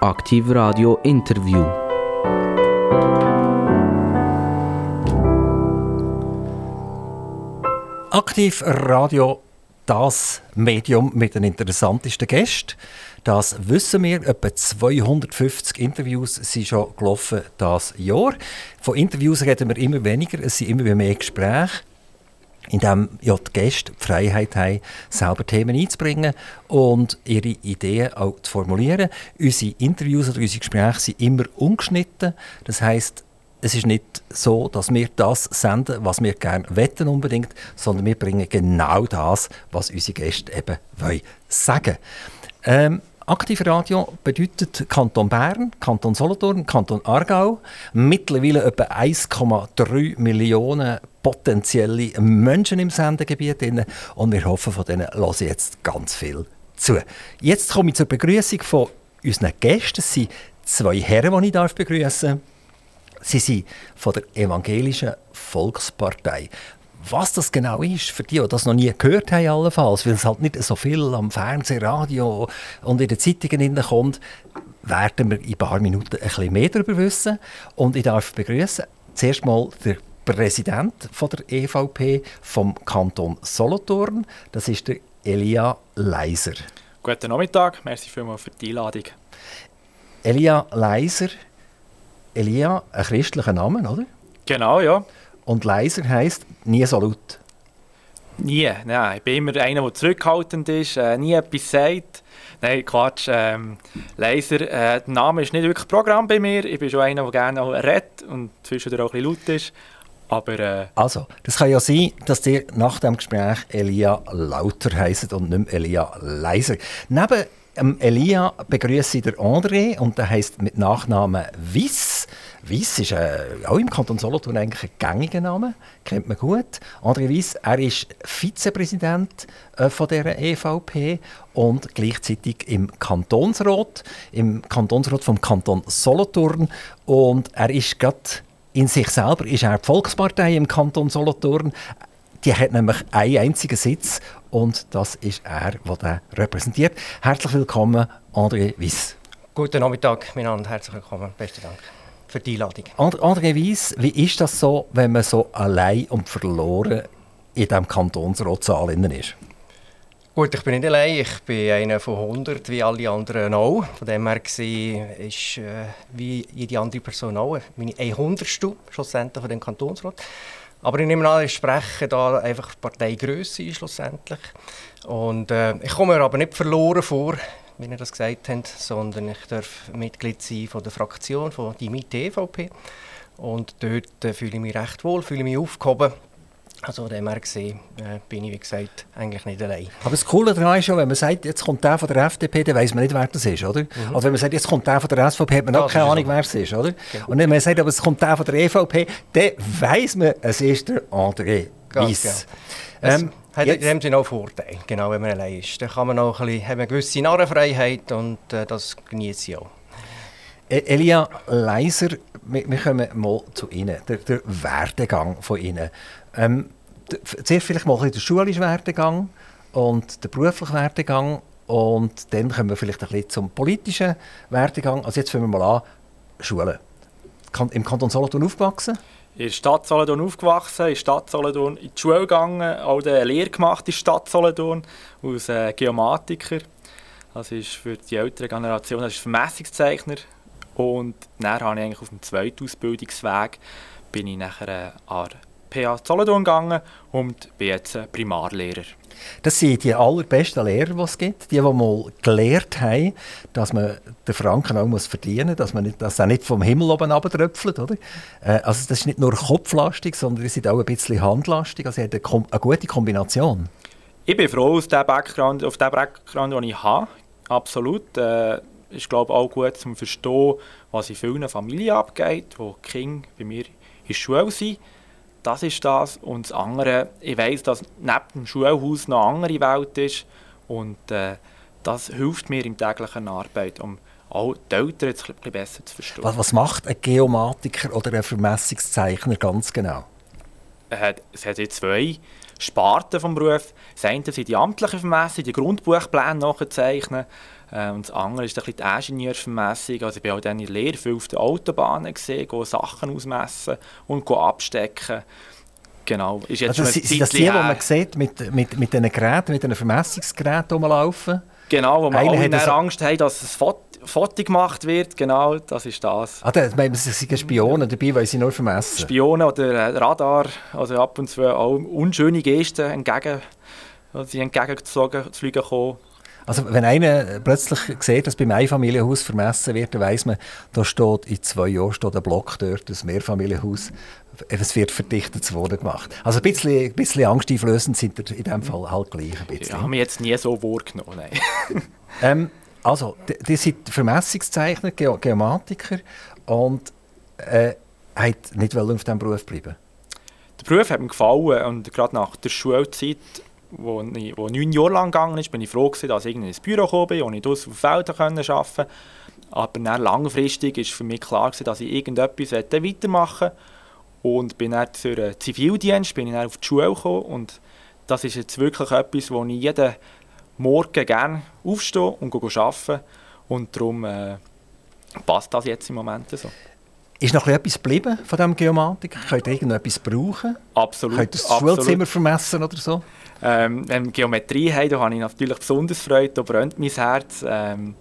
Aktiv Radio Interview. Aktiv Radio, das Medium mit den interessantesten Gästen. Das wissen wir. Etwa 250 Interviews sind schon gelaufen das Jahr. Von Interviews reden wir immer weniger. Es sind immer mehr Gespräche in dem ja die Gäste die Freiheit haben, selber Themen einzubringen und ihre Ideen auch zu formulieren. Unsere Interviews oder unsere Gespräche sind immer ungeschnitten. Das heißt, es ist nicht so, dass wir das senden, was wir gerne wetten unbedingt, sondern wir bringen genau das, was unsere Gäste eben wollen sagen. Ähm, Aktiv Radio bedeutet Kanton Bern, Kanton Solothurn, Kanton Aargau, mittlerweile etwa 1,3 Millionen potenzielle Menschen im Sendegebiet und wir hoffen, von denen hören jetzt ganz viel zu. Jetzt komme ich zur Begrüßung von unseren Gästen. Es sind zwei Herren, die ich begrüßen darf. Sie sind von der Evangelischen Volkspartei. Was das genau ist, für die, die das noch nie gehört haben, allenfalls, weil es halt nicht so viel am Fernsehen, Radio und in den Zeitungen kommt, werden wir in ein paar Minuten ein bisschen mehr darüber wissen. Und ich darf begrüßen zuerst mal den Präsident von der EVP vom Kanton Solothurn. Das ist der Elia Leiser. Guten Nachmittag, merci vielmals für die Einladung. Elia Leiser, Elia, ein christlicher Name, oder? Genau, ja. Und leiser heisst nie so laut. Nie, nein. Ich bin immer einer, der zurückhaltend ist, äh, nie etwas sagt. Nein, Quatsch. Ähm, leiser, äh, der Name ist nicht wirklich Programm bei mir. Ich bin schon einer, der gerne auch redet und zwischendurch auch ein bisschen laut ist. Aber, äh, also, das kann ja sein, dass ihr nach dem Gespräch Elia Lauter heisst und nicht mehr Elia Leiser. Neben ähm, Elia begrüße ich André und der heißt mit Nachnamen Wiss. Wiss ist äh, auch im Kanton Solothurn eigentlich ein gängiger Name, kennt man gut. André Wiss, er ist Vizepräsident äh, von der EVP und gleichzeitig im Kantonsrat, im Kantonsrat vom Kanton Solothurn und er ist gerade in sich selber ist er die Volkspartei im Kanton Solothurn. Die hat nämlich einen einzigen Sitz und das ist er, der repräsentiert. Herzlich willkommen, André Wiss. Guten Nachmittag miteinander, herzlich willkommen. Besten Dank für die Einladung. André Wiss, wie ist das so, wenn man so allein und verloren in diesem Kantonsratssaal ist? Gut, ich bin nicht allein. Ich bin einer von 100, wie alle anderen auch. Von dem her gesehen ist äh, wie jede andere Person auch meine 100. schlussendlich von dem Kantonsrat. Aber ich nehme an, ich spreche da einfach Parteigröße schlussendlich. Und äh, ich komme mir aber nicht verloren vor, wie ihr das gesagt habt, sondern ich darf Mitglied sein von der Fraktion von die MIT EVP. Und dort äh, fühle ich mich recht wohl, fühle mich aufgehoben also dem her gesehen äh, bin ich, wie gesagt, eigentlich nicht allein. Aber das Coole daran ist ja, wenn man sagt, jetzt kommt der von der FDP, dann weiß man nicht, wer das ist, oder? Mhm. Also wenn man sagt, jetzt kommt der von der SVP, hat man auch keine Ahnung, wer es ist, oder? Genau. Und wenn man sagt, aber es kommt der von der EVP, dann weiß man, es ist der André Weiss. Genau. Ähm, hat in dem Sinne auch Vorteile, genau, wenn man allein ist. Dann kann man auch ein bisschen, hat eine gewisse Narrenfreiheit und äh, das genieße ich auch. E-, Elia Leiser, wir, wir kommen mal zu Ihnen, der, der Werdegang von Ihnen. Ähm, zuerst vielleicht mal ein den schulischen Werdegang und den beruflichen Werdegang und dann kommen wir vielleicht ein bisschen zum politischen Werdegang. Also jetzt fangen wir mal an, Schule. Im Kanton Solothurn aufgewachsen? In der Stadt Solothurn aufgewachsen, in der Stadt Solothurn in die Schule gegangen, auch eine Lehre gemacht in der Stadt Solothurn als äh, Geomatiker. Das ist für die ältere Generation das ist Vermessungszeichner. Und dann habe ich eigentlich auf dem zweiten Ausbildungsweg bin ich nachher äh, an PA Solothurn gegangen und bin jetzt Primarlehrer. Das sind die allerbesten Lehrer, die es gibt. Die, die mal gelernt haben, dass man den Franken auch verdienen muss, dass, man nicht, dass er nicht vom Himmel oben runtertröpfelt. Oder? Äh, also das ist nicht nur kopflastig, sondern es ist auch ein bisschen handlastig. Also es hat eine, eine gute Kombination. Ich bin froh auf dem Background, auf dem Background den ich habe. Absolut. Äh, ist glaube auch gut zum Verstehen, was in vielen Familien abgeht, wo die Kinder bei mir in der Schule sind das ist das. Und das andere, ich weiß, dass neben dem Schulhaus noch eine andere Welt ist. Und äh, das hilft mir in täglichen Arbeit, um auch die Eltern jetzt ein bisschen besser zu verstehen. Was, was macht ein Geomatiker oder ein Vermessungszeichner ganz genau? Es hat jetzt zwei Sparten vom Beruf. Das eine sind die amtlichen Vermessungen, die Grundbuchpläne nachzeichnen. Äh, und das andere ist ein bisschen die Ingenieursvermessung. Also ich war auch dann in der Lehre viel auf den Autobahnen, gesehen, Sachen ausmessen und abstecken. Genau, ist jetzt also, sind das die, die man sieht mit, mit, mit diesen Geräten, mit diesen Vermessungsgeräten rumlaufen? Genau, wo man alle so Angst haben, dass es Foto, Foto gemacht wird. Genau, das ist das. Ah, da, meinen Sie, sind Spione dabei, weil sie nur vermessen? Spione oder Radar, also ab und zu auch unschöne Gesten entgegen, sie entgegengezogen zu fliegen kommen. Also wenn einer plötzlich sieht, dass beim Einfamilienhaus vermessen wird, dann weiss man, da steht in zwei Jahren steht ein Block dort, ein Mehrfamilienhaus es wird verdichtet zu Wohnen gemacht. Also ein bisschen, ein bisschen angsteinflößend sind in diesem Fall halt gleich ein bisschen. Ja, haben wir jetzt nie so wahrgenommen, nein. ähm, also, die, die sind Vermessungszeichner, Ge Geomatiker und äh, hat nicht auf diesem Beruf bleiben Der Beruf hat mir gefallen und gerade nach der Schulzeit, wo, ich, wo neun Jahre lang gegangen ist, bin ich froh gewesen, dass ich in ein Büro gekommen bin und ich draussen auf Feldern arbeiten konnte. Aber dann langfristig war für mich klar, gewesen, dass ich irgendetwas weitermachen wollte und bin dann für den Zivildienst bin ich dann auf die Schule gekommen und das ist jetzt wirklich etwas, wo ich jeden Morgen gerne aufstehe und arbeite und darum äh, passt das jetzt im Moment so. Ist noch etwas geblieben von diesem Geomatik? Könnt ihr irgendetwas brauchen? Absolut. Könnt ihr das Schulzimmer vermessen oder so? Ähm, wenn wir Geometrie haben, da habe ich natürlich besonders Freude, da brennt mein Herz. Ähm,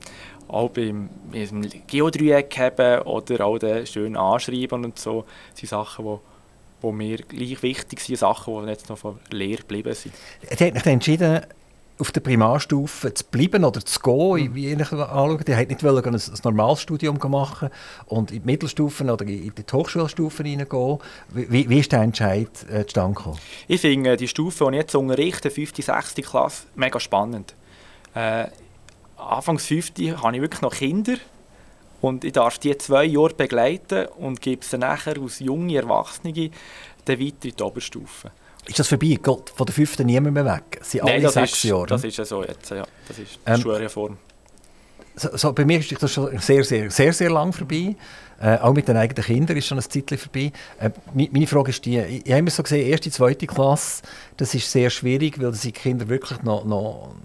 auch beim, beim Geodreieck haben oder auch den schön anschreiben und so, das sind Sachen, die wo mir gleich wichtig sind, Sachen, die jetzt noch von Lehre geblieben sind. Er hat sich entschieden, auf der Primarstufe zu bleiben oder zu gehen, mhm. wie ich anschaue. Er hat nicht ein, ein normales Studium machen und in die Mittelstufen oder in die Hochschulstufen hineingehen. Wie, wie ist der Entscheid äh, zustande gekommen? Ich finde die Stufe, die ich jetzt unterrichte, 5., 6. Klasse, mega spannend. Äh, Anfangs 5. habe ich wirklich noch Kinder und ich darf die zwei Jahre begleiten und gebe sie nachher als junge Erwachsene dann weiter in die Oberstufe. Ist das vorbei? Geht von der fünften niemand mehr weg? Sie Nein, alle sechs ist, Jahre? das ist ja so jetzt, ja. Das ist die ähm, Schulreform. So, so, bei mir ist das schon sehr, sehr, sehr, sehr lang vorbei. Äh, auch mit den eigenen Kindern ist schon ein Zeitchen vorbei. Äh, meine Frage ist die, ich habe immer so gesehen, erste, zweite Klasse, das ist sehr schwierig, weil die Kinder wirklich noch, noch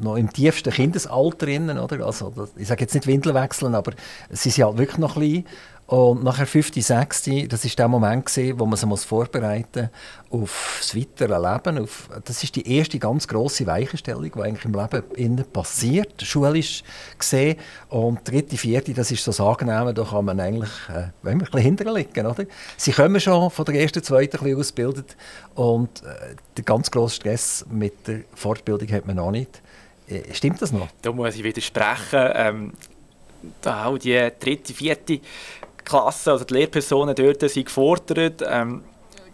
noch im tiefsten Kindesalter drin, oder? Also, ich sage jetzt nicht Windeln wechseln, aber sie sind halt wirklich noch klein. Und nachher 5., 6., das war der Moment, gewesen, wo man sich vorbereiten muss auf das weitere Leben. Auf, das ist die erste ganz grosse Weichenstellung, die eigentlich im Leben passiert, schulisch gesehen. Und dritte, vierte, das ist so das Angenehme, da kann man eigentlich äh, ein bisschen hinterliegen. Oder? Sie kommen schon von der ersten, zweiten ein ausgebildet und äh, den ganz grossen Stress mit der Fortbildung hat man noch nicht. Äh, stimmt das noch? Da muss ich widersprechen. Ähm, da auch die dritte, vierte Klasse, also die Lehrpersonen dort sind gefordert. Ähm,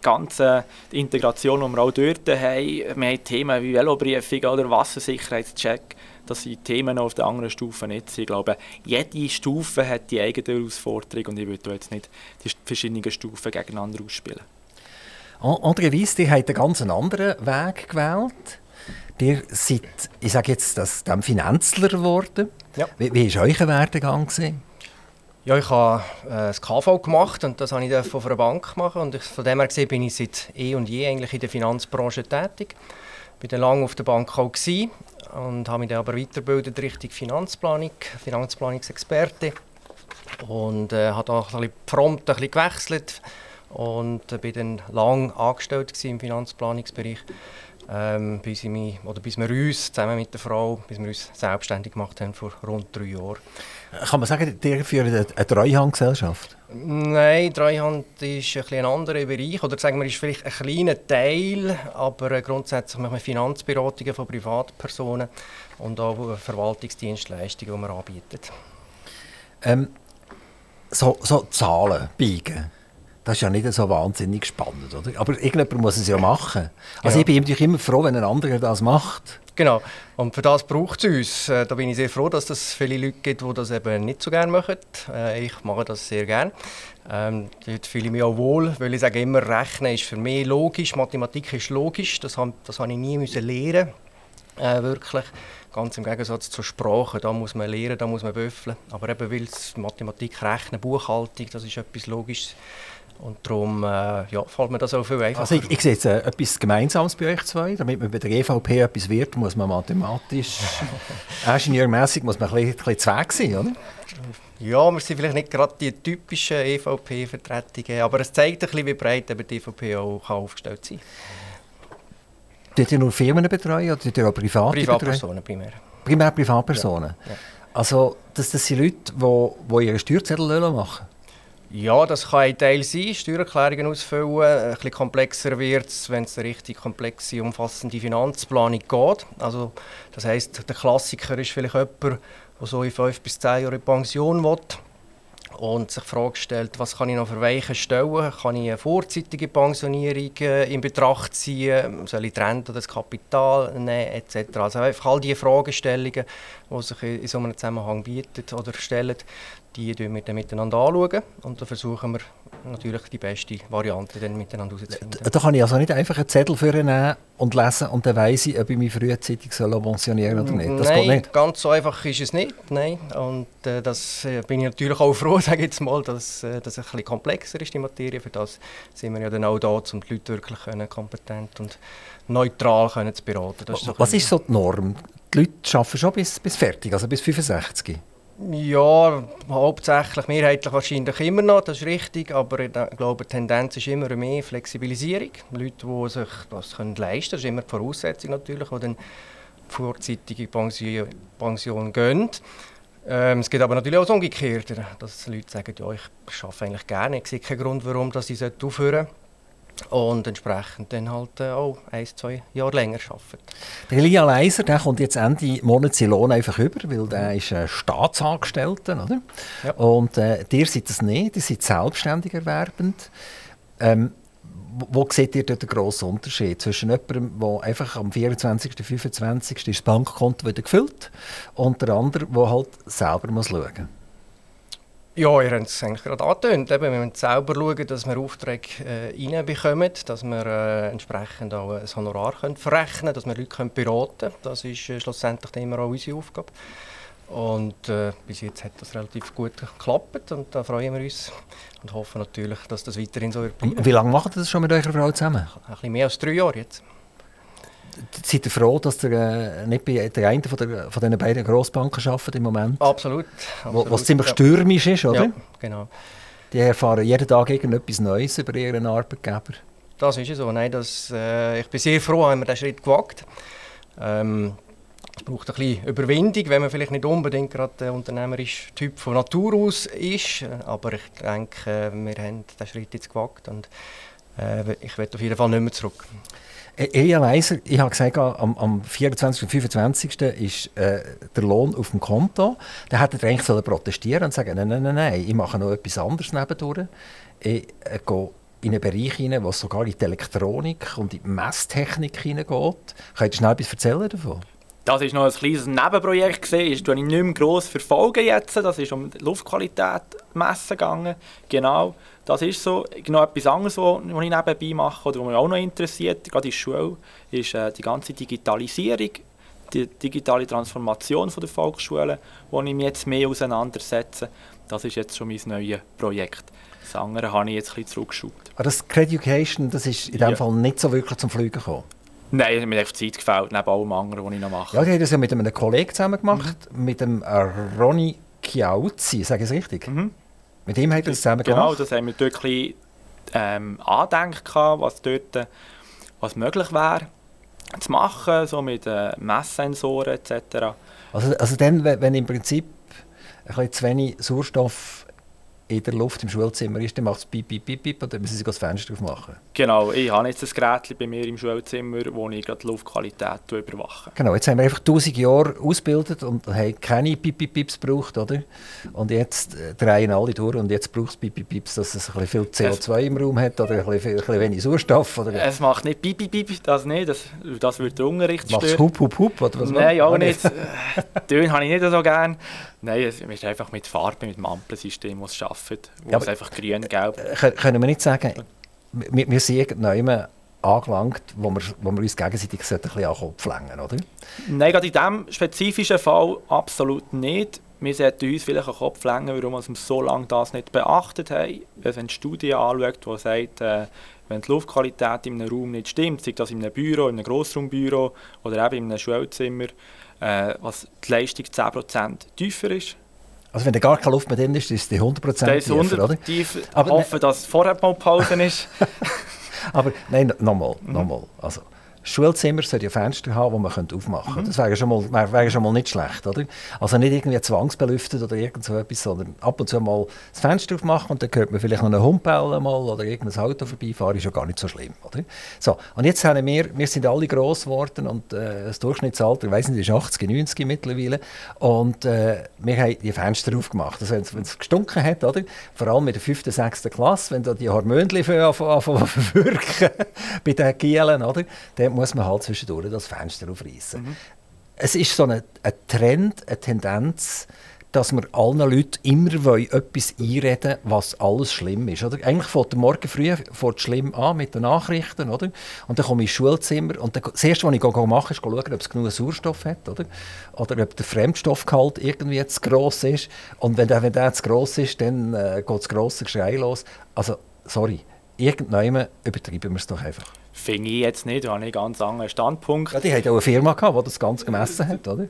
ganze Integration, die wir auch dort haben. Wir haben Themen wie Velobriefung oder Wassersicherheitscheck. Das sind Themen auf der anderen Stufe nicht. Ich glaube, jede Stufe hat die eigene Herausforderung und ich würde jetzt nicht die verschiedenen Stufen gegeneinander ausspielen. André Weiss, die hat einen ganz anderen Weg gewählt. Ihr seid, ich sage jetzt, das, dem Finanzler geworden. Ja. Wie, wie war euer Werdegang? Gewesen? Ja, ich habe äh, das KV gemacht und das habe ich von einer Bank machen und ich, von dem her gesehen bin ich seit eh und je eigentlich in der Finanzbranche tätig. War dann lange auf der Bank auch gewesen und habe mich dann aber weitergebildet Richtung Finanzplanung, Finanzplanungsexperte und äh, habe auch ein bisschen prompt ein bisschen gewechselt und äh, bin dann lange angestellt im Finanzplanungsbereich ähm, bis, ich mich, oder bis wir uns zusammen mit der Frau bis wir uns selbstständig gemacht haben vor rund drei Jahren. Kann man sagen, ihr führt eine Treuhandgesellschaft? Nein, Treuhand ist ein, ein anderer Bereich oder sagen wir, ist vielleicht ein kleiner Teil, aber grundsätzlich machen wir Finanzberatungen von Privatpersonen und auch Verwaltungsdienstleistungen, die wir anbieten. Ähm, so, so Zahlen biegen. Das ist ja nicht so wahnsinnig spannend, oder? Aber irgendjemand muss es ja machen. Also ja. ich bin natürlich immer froh, wenn ein anderer das macht. Genau. Und für das braucht es uns. Äh, da bin ich sehr froh, dass es viele Leute gibt, die das eben nicht so gerne machen. Äh, ich mache das sehr gerne. Ähm, dort fühle ich mich auch wohl, weil ich sage immer, Rechnen ist für mich logisch, Mathematik ist logisch. Das habe, das habe ich nie müssen lernen äh, wirklich. Ganz im Gegensatz zur Sprache, da muss man lernen, da muss man büffeln. Aber eben weil Mathematik, Rechnen, Buchhaltung, das ist etwas Logisches Und darum äh, ja, fällt mir das auch viel einfacher. Also ich, ich sehe jetzt äh, etwas Gemeinsames bei euch zwei. Damit man bei der EVP etwas wird, muss man mathematisch, ingenieurmässig muss man ein bisschen, bisschen zweig sein, oder? Ja, wir sind vielleicht nicht gerade die typischen EVP-Vertretungen, aber es zeigt ein bisschen, wie breit die EVP auch aufgestellt sein kann. Tut ihr nur Firmen betreuen oder tut ihr auch private Privatpersonen primär. Primär Privatpersonen? Ja, ja. Also das, das sind Leute, die, die ihre Steuerzettel machen ja, das kann ein Teil sein, Steuererklärungen ausfüllen. Ein bisschen komplexer wird es, wenn es eine richtig komplexe, umfassende Finanzplanung geht. Also, das heisst, der Klassiker ist vielleicht jemand, der so in fünf bis zehn Jahren in Pension will und sich die Frage stellt, was kann ich noch für Weichen stellen? Kann ich eine vorzeitige Pensionierung äh, in Betracht ziehen? Soll ich die Rente oder das Kapital nehmen? Etc. Also einfach all diese Fragestellungen, die sich in so einem Zusammenhang bieten oder stellen, die schauen wir dann miteinander anschauen und dann versuchen wir natürlich die beste Variante dann miteinander herauszufinden. Da kann ich also nicht einfach einen Zettel nehmen und lesen und dann weiss ich, ob ich mich frühzeitig pensionieren soll oder nicht. Das Nein, nicht. ganz so einfach ist es nicht. Nein. Und äh, das äh, bin ich natürlich auch froh, sage jetzt mal, dass äh, das ein bisschen komplexer ist, die Materie. Für das sind wir ja dann auch da, um die Leute wirklich können, kompetent und neutral können zu beraten. Ist Was ist so die Norm? Die Leute arbeiten schon bis, bis fertig, also bis 65? Ja, hauptsächlich, mehrheitlich wahrscheinlich immer noch, das ist richtig, aber ich glaube, die Tendenz ist immer mehr Flexibilisierung. Leute, die sich das leisten können, das ist immer die Voraussetzung natürlich, die dann vorzeitige Pension, Pension gehen. Ähm, es gibt aber natürlich auch das Umgekehrte, dass Leute sagen, ja, ich arbeite eigentlich gerne, ich sehe keinen Grund, warum dass ich aufhören sollte und entsprechend dann halt äh, auch ein, zwei Jahre länger arbeiten. Der Elia Leiser der kommt jetzt Ende Monat seinen Lohn einfach über, weil der ist ein Staatsangestellter, oder? Ja. Und äh, dir seid das nicht, ihr seid selbstständig erwerbend. Ähm, wo, wo seht ihr den grossen Unterschied zwischen jemandem, der einfach am 24., 25. das Bankkonto wieder gefüllt und der andere, der halt selber muss schauen muss? Ja, ihr habt es eigentlich gerade angetönt. Eben, wir müssen selber schauen, dass wir Aufträge äh, reinbekommen, dass wir äh, entsprechend auch ein Honorar können verrechnen können, dass wir Leute können beraten können. Das ist äh, schlussendlich immer auch unsere Aufgabe. Und äh, bis jetzt hat das relativ gut geklappt und da freuen wir uns und hoffen natürlich, dass das weiterhin so wird bleiben. Wie lange macht ihr das schon mit eurer Frau zusammen? Ein bisschen mehr als drei Jahre jetzt seid ihr froh, dass ihr äh, nicht bei der einen von, der, von diesen beiden Grossbanken arbeitet im Moment? Absolut. absolut wo es ziemlich ja. stürmisch ist, oder? Ja, genau. Die erfahren jeden Tag irgendetwas Neues über ihren Arbeitgeber. Das ist so. Nein, das, äh, ich bin sehr froh, haben wir diesen Schritt gewagt. Ähm, es braucht ein bisschen Überwindung, wenn man vielleicht nicht unbedingt gerade der unternehmerische Typ von Natur aus ist. Aber ich denke, wir haben diesen Schritt jetzt gewagt und äh, ich werde auf jeden Fall nicht mehr zurück. Elia Leiser, ich habe gesagt, am, am 24. und 25. ist äh, der Lohn auf dem Konto. Da hätte er eigentlich sollen protestieren und sagen, nein, nein, nein, nein, ich mache noch etwas anderes nebendurch. Ich äh, gehe in einen Bereich hinein, was sogar in die Elektronik und in die Messtechnik hineingeht. Könnt ihr schnell etwas erzählen davon? Das war noch ein kleines Nebenprojekt. Das ich nicht mehr gross verfolgen jetzt. Das ist um die Luftqualität messen gegangen. Genau. Das ist so. Genau etwas anderes, was ich nebenbei mache oder was mich auch noch interessiert, gerade in der Schule, ist äh, die ganze Digitalisierung, die digitale Transformation der Volksschule, wo ich mich jetzt mehr auseinandersetze. Das ist jetzt schon mein neues Projekt. Das andere habe ich jetzt ein bisschen zurückgeschaut. Aber ah, das Creducation, das ist in dem ja. Fall nicht so wirklich zum Fliegen gekommen? Nein, mir hat Zeit gefällt, neben allem anderen, was ich noch mache. Ja, ich habe das ja mit einem Kollegen zusammen gemacht, mhm. mit dem Ronny Chiauzi, sage ich es richtig? Mhm. Mit ihm haben wir das zusammen genau, gemacht? Genau, das haben wir dort ein bisschen, ähm, angedenkt, was dort was möglich wäre zu machen, so mit äh, Messsensoren etc. Also, also dann, wenn im Prinzip ein bisschen zu wenig Sauerstoff in der Luft im Schulzimmer ist, dann macht es piep, piep, piep, piep und dann müssen sie das Fenster aufmachen. Genau, ich habe jetzt ein Gerät bei mir im Schulzimmer, wo ich die Luftqualität überwache. Genau, jetzt haben wir einfach 1000 Jahre ausgebildet und haben keine piep, piep, pieps gebraucht, oder? Und jetzt äh, drehen alle durch und jetzt braucht es piep, piep, pieps, dass es ein bisschen viel CO2 es, im Raum hat oder ein bisschen, ein bisschen wenig Sauerstoff. Oder? Es macht nicht piep, piep, piep, das nicht, das, das würde den Unterricht stören. Macht es hup, hup, hup, oder was Nein, auch nicht. Töne habe ich nicht so gerne. Nein, es ist einfach mit Farbe, mit dem Ampelsystem, das es arbeitet, wo ja, es einfach grün-gelb... Äh, können wir nicht sagen, wir, wir sind irgendwann angelangt, wo wir, wo wir uns gegenseitig ein bisschen an den Kopf oder? Nein, gerade in diesem spezifischen Fall absolut nicht. wir sollten uns vielleicht einen Kopf länger, warum wir so lange das nicht beachtet haben. Wenn man eine Studie anschaut, die sagt, äh, wenn die Luftqualität in einem Raum nicht stimmt, sei das in einem Büro, in einem Grossraumbüro oder eben in einem Schulzimmer, äh, was die Leistung 10% tiefer ist. Also wenn da gar keine Luft mehr drin ist, ist die 100% tiefer, 100 oder? Tiefer. Aber hoffe, dass vorher mal Pause ist. Aber nein, nochmal, nochmal. Also, Schulzimmer sollte ja Fenster haben, die man aufmachen könnte. Mhm. Das wäre schon, mal, wäre schon mal nicht schlecht. Oder? Also nicht irgendwie zwangsbelüftet oder irgend so etwas, sondern ab und zu mal das Fenster aufmachen und dann hört man vielleicht noch einen Hund bellen mal oder irgendein Auto vorbeifahren, ist ja gar nicht so schlimm. Oder? So, und jetzt haben wir, wir sind alle gross geworden und äh, das Durchschnittsalter, ich weiss nicht, ist 80, 90 mittlerweile und äh, wir haben die Fenster aufgemacht. Also wenn es gestunken hat, oder? vor allem in der 5., 6. Klasse, wenn da die Hormone anfangen zu wirken bei den Gielen, oder? dann muss man halt zwischendurch das Fenster aufreißen. Mhm. Es ist so ein Trend, eine Tendenz, dass wir allen Leuten immer etwas einreden was alles schlimm ist. Oder? Eigentlich fängt der Morgen früh fängt schlimm an mit den Nachrichten. Oder? Und dann komme ich ins Schulzimmer und dann, das Erste, was ich mache, ist schauen, ob es genug Sauerstoff hat. Oder, oder ob der Fremdstoffgehalt irgendwie zu gross ist. Und wenn der, wenn der zu gross ist, dann äh, geht das grosse Geschrei los. Also, sorry, irgendwann übertreiben wir es doch einfach. Finde ich jetzt nicht, da habe ich einen ganz anderen Standpunkt. Ja, die hatten auch eine Firma, gehabt, die das Ganze gemessen hat, oder?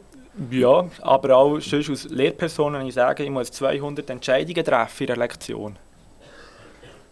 Ja, aber auch sonst als Lehrperson, wenn ich sage, ich muss 200 Entscheidungen treffen in einer Lektion.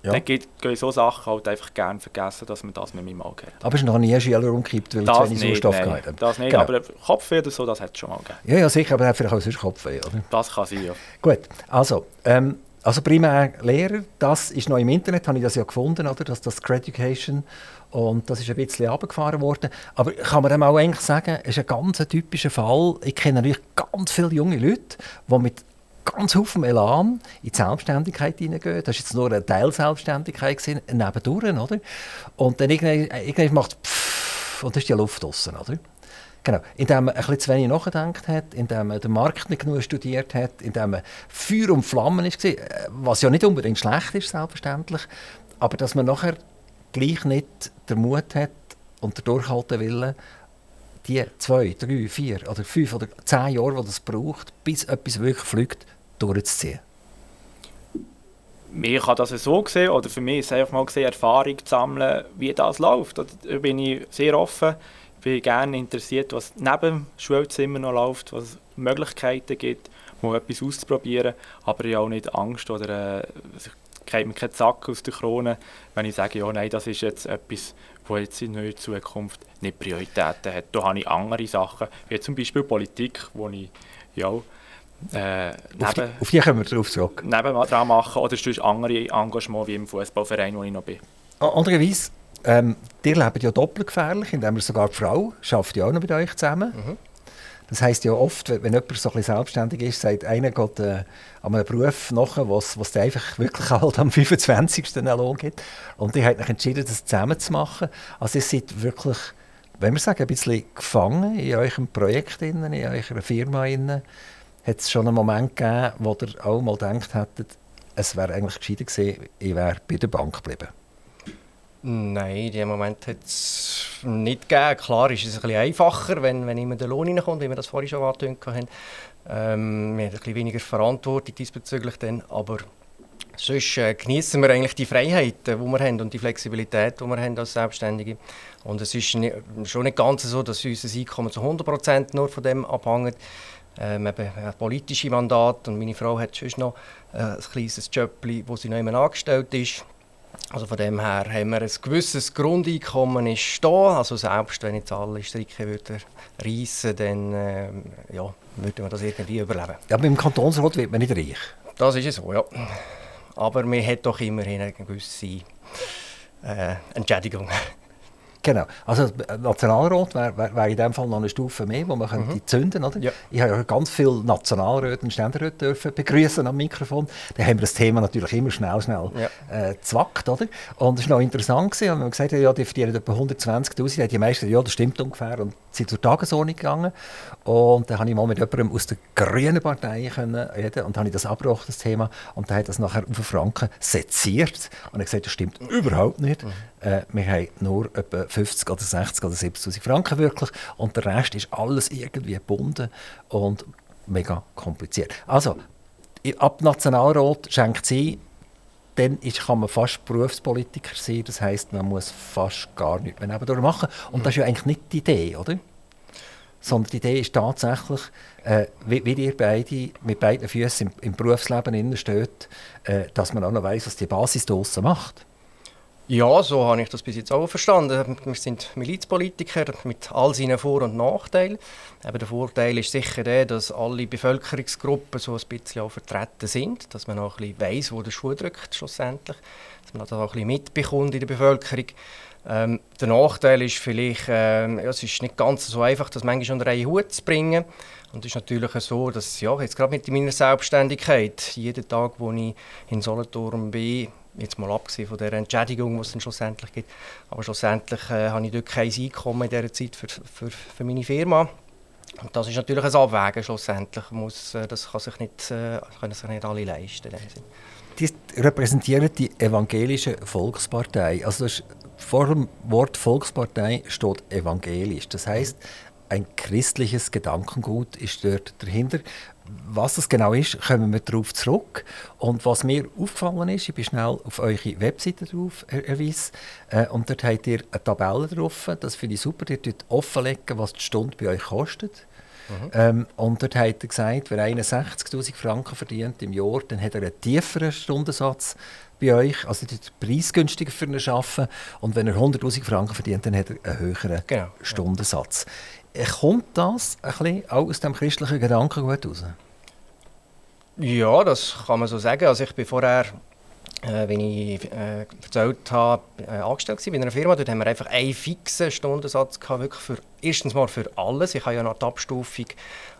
Ja. Dann geht, gehen so Sachen halt einfach gerne vergessen, dass man das mit meinem Auge hat. Aber es ist noch nie ein Schüler umgekippt, weil es zu wenig Sauerstoff gehabt hat? Das nicht, genau. aber Kopfweh oder so, das hat es schon mal gegeben. Ja, ja, sicher, aber er hat vielleicht auch sonst Kopfweh, oder? Das kann sein, ja. Gut, also, ähm, also primär Lehrer, das ist noch im Internet, habe ich das ja gefunden, oder, dass das Creducation und das ist ein bisschen abgefahren worden. Aber kann man dem auch eigentlich sagen, es ist ein ganz typischer Fall. Ich kenne natürlich ganz viele junge Leute, die mit ganz viel Elan in die Selbstständigkeit hineingehen. Das war jetzt nur eine Teilselbstständigkeit gewesen, nebendurch, oder? Und dann irgendwann, irgendwann macht es und dann ist die Luft draussen, oder? Genau, indem man bisschen zu wenig nachgedacht hat, indem man den Markt nicht genug studiert hat, indem man Feuer und Flammen war, äh, was ja nicht unbedingt schlecht ist, selbstverständlich, aber dass man nachher gleich nicht den Mut hat und der Durchhaltewille, die zwei, drei, vier oder fünf oder zehn Jahre, die es braucht, bis etwas wirklich fliegt, durchzuziehen. Mir kann das so sehen, oder für mich ist es einfach mal gesehen, Erfahrung zu sammeln, wie das läuft. Da bin ich sehr offen bin gerne interessiert, was neben dem Schulzimmer noch läuft, was Möglichkeiten gibt, mal etwas auszuprobieren, aber ich habe auch nicht Angst oder äh, kriegt mir keinen Zack aus der Krone, wenn ich sage, ja, nein, das ist jetzt etwas, das jetzt in der Zukunft nicht Prioritäten hat. Da habe ich andere Sachen, wie zum Beispiel Politik, wo ich ja, äh, auf, die, auf die kommen wir drauf zurück. Neben dran machen oder sonst andere Engagements wie im Fußballverein, wo ich noch bin. Andererweise ähm, ihr lebt ja doppelt gefährlich, indem ihr sogar die Frau schafft ja auch noch mit euch zusammen. Mhm. Das heisst ja oft, wenn jemand so ein selbstständig ist, sagt einer geht äh, an einem Beruf nach, was was einfach wirklich halt am 25. Lohn gibt. Und die hat sich entschieden, das zusammen zu machen. Also ihr seid wirklich, wenn wir sagen, ein bisschen gefangen in eurem Projekt, in eurer Firma. Hat es schon einen Moment gegeben, wo ihr auch mal gedacht hättet, es wäre eigentlich gescheiter gewesen, ich wäre bei der Bank geblieben? Nein, diesen Moment hat es nicht gegeben. Klar ist es ein bisschen einfacher, wenn, wenn immer der Lohn reinkommt, wie wir das vorhin schon angetönt haben. Ähm, wir haben ein bisschen weniger Verantwortung diesbezüglich, dann, aber sonst äh, genießen wir eigentlich die Freiheit, die wir haben und die Flexibilität, die wir haben als Selbstständige. Und es ist schon nicht ganz so, dass unser Einkommen zu 100% nur von dem abhängt. Ähm, eben ein politisches Mandat und meine Frau hat sonst noch äh, ein kleines Job, wo sie noch immer angestellt ist. Also von dem her haben wir ein gewisses Grundeinkommen ist da. Also selbst wenn jetzt alle Stricke würden reissen, dann äh, ja, würden wir das irgendwie überleben. Ja, mit dem Kantonsrat wird man nicht reich. Das ist es so, ja. Aber man hat doch immerhin eine gewisse äh, Entschädigung. Genau. Also Nationalrat wäre wär, in dem Fall noch eine Stufe mehr, wo man mhm. könnte zünden könnte. Ja. Ich habe ja ganz viele Nationalräte und Ständeräte dürfen begrüßen am Mikrofon. Da haben wir das Thema natürlich immer schnell, schnell ja. äh, zwackt, oder? Und es war noch interessant gewesen, wenn man gesagt hat, ja, die verdienen etwa 120'000, die meisten ja, das stimmt ungefähr und sind zur Tagesordnung gegangen. Und dann habe ich mal mit jemandem aus der Grünen Partei können reden und habe ich das abgebrochen, das Thema, und dann hat das nachher auf Franken seziert und er gesagt, das stimmt überhaupt nicht. Mhm. Äh, wir haben nur etwa 50 oder 60 oder 70'000 Franken wirklich und der Rest ist alles irgendwie gebunden und mega kompliziert. Also, ab Nationalrat schenkt sie, dann ist, kann man fast Berufspolitiker sein. Das heißt, man muss fast gar nichts mehr nebenbei machen. Und das ist ja eigentlich nicht die Idee, oder? Sondern die Idee ist tatsächlich, äh, wie, wie ihr beide mit beiden Füßen im, im Berufsleben steht, äh, dass man auch noch weiss, was die Basis draussen macht. Ja, so habe ich das bis jetzt auch verstanden. Wir sind Milizpolitiker mit all seinen Vor- und Nachteilen. Eben der Vorteil ist sicher der, dass alle Bevölkerungsgruppen so ein bisschen auch vertreten sind, dass man auch ein bisschen weiss, wo der Schuh drückt schlussendlich, dass man das auch ein bisschen mitbekommt in der Bevölkerung. Ähm, der Nachteil ist vielleicht, ähm, ja, es ist nicht ganz so einfach, das manchmal unter einen Hut zu bringen. Und es ist natürlich so, dass ja, jetzt gerade mit meiner Selbstständigkeit, jeden Tag, wo ich in Solothurn bin, Jetzt mal abgesehen von der Entschädigung, die es dann schlussendlich gibt. Aber schlussendlich äh, habe ich dort kein Einkommen in dieser Zeit für, für, für meine Firma. Und das ist natürlich ein Abwägen schlussendlich. Muss, äh, das kann sich nicht, äh, können sich nicht alle leisten. Die repräsentieren die evangelische Volkspartei. Also das ist, vor dem Wort Volkspartei steht evangelisch. Das heißt, ein christliches Gedankengut ist dort dahinter was das genau ist, kommen wir darauf zurück. Und was mir aufgefallen ist, ich bin schnell auf eure Webseite drauf erwiesen äh, und dort habt ihr eine Tabelle drauf. Das finde ich super. Ihr dort offenlegen, was die Stunde bei euch kostet. Mhm. Ähm, und dort hat er gesagt, wer 61'000 Franken verdient im Jahr, dann hat er einen tieferen Stundensatz bei euch, also der preisgünstiger für ihn arbeiten. Und wenn er 100'000 Franken verdient, dann hat er einen höheren genau. Stundensatz. Kommt das ein bisschen auch aus dem christlichen Gedankengut heraus? Ja, das kann man so sagen. Also ich bin vorher, äh, wie ich äh, erzählt habe, äh, angestellt war bei einer Firma. Dort haben wir einfach einen fixen Stundensatz gehabt, wirklich für, erstens mal für alles. Ich habe ja noch die Abstufung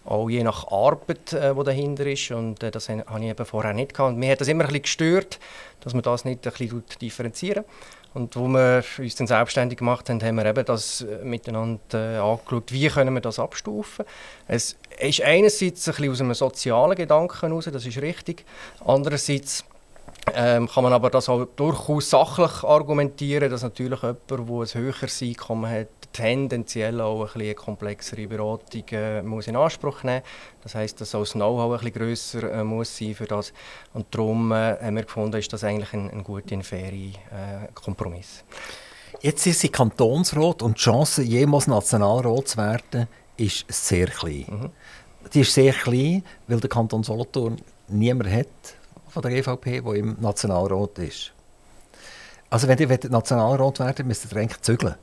auch je nach Arbeit, äh, die dahinter ist. Und äh, das habe ich eben vorher nicht gehabt. Und mir hat das immer ein bisschen gestört, dass man das nicht ein bisschen differenzieren. Und wo wir uns dann selbstständig gemacht haben, haben wir eben das äh, miteinander äh, angeschaut, wie können wir das abstufen. Es ist einerseits ein bisschen aus einem sozialen Gedanken heraus, das ist richtig. Andererseits ähm, kann man aber das auch durchaus sachlich argumentieren, dass natürlich jemand, der ein höheres Einkommen hat, tendenziell auch ein eine komplexere Beratung äh, muss in Anspruch nehmen Das heißt, dass auch das Know-how ein bisschen grösser äh, muss sein für das. Und darum äh, haben wir gefunden, ist das eigentlich ein, ein guter und fairer äh, Kompromiss. Jetzt ist sie Kantonsrat und die Chance, jemals Nationalrat zu werden, ist sehr klein. Mhm. Die ist sehr klein, weil der Kanton Solothurn niemand hat von der EVP, der im Nationalrat ist. Also wenn ihr Nationalrat werden müsst ihr eigentlich zügeln.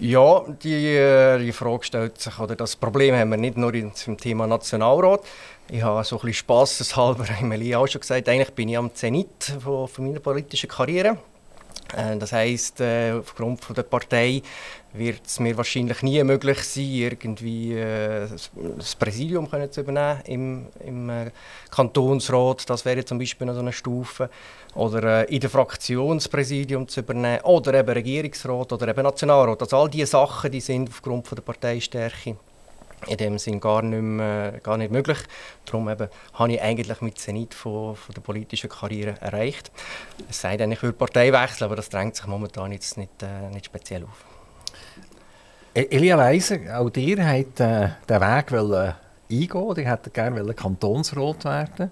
Ja, die, äh, die Frage stellt sich, oder das Problem haben wir nicht nur zum Thema Nationalrat. Ich habe so ein bisschen spasseshalber, Emilie auch schon gesagt, eigentlich bin ich am Zenit von, von meiner politischen Karriere. Äh, das heisst, äh, aufgrund der Partei wird es mir wahrscheinlich nie möglich sein, irgendwie äh, das Präsidium zu übernehmen im, im Kantonsrat. Das wäre zum Beispiel noch so eine Stufe. Oder in der Fraktion das Präsidium zu übernehmen. Oder eben Regierungsrat oder eben Nationalrat. Also all diese Sachen die sind aufgrund der Parteistärke in dem Sinn gar nicht, mehr, gar nicht möglich. Darum eben, habe ich eigentlich mit Zenit von, von der politischen Karriere erreicht. Es sei denn, ich würde Partei wechseln, aber das drängt sich momentan jetzt nicht, äh, nicht speziell auf. E-, Elia Weiser, auch dir hat äh, den Weg wollen eingehen, ihr hättet gerne Kantonsrat werden.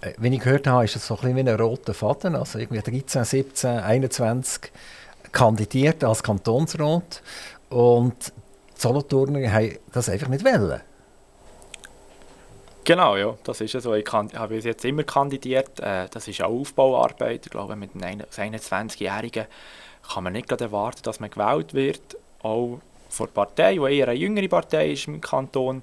Äh, wenn ich gehört habe, ist das so ein bisschen wie ein roter Faden, also irgendwie 13, 17, 21 kandidiert als Kantonsrat und die Solothurner haben das einfach nicht wollen. Genau, ja, das ist so. Ich habe jetzt immer kandidiert. Äh, das ist auch Aufbauarbeit. Ich glaube, mit einem 21-Jährigen kann man nicht erwarten, dass man gewählt wird. Auch von der Partei, die eher eine jüngere Partei ist im Kanton,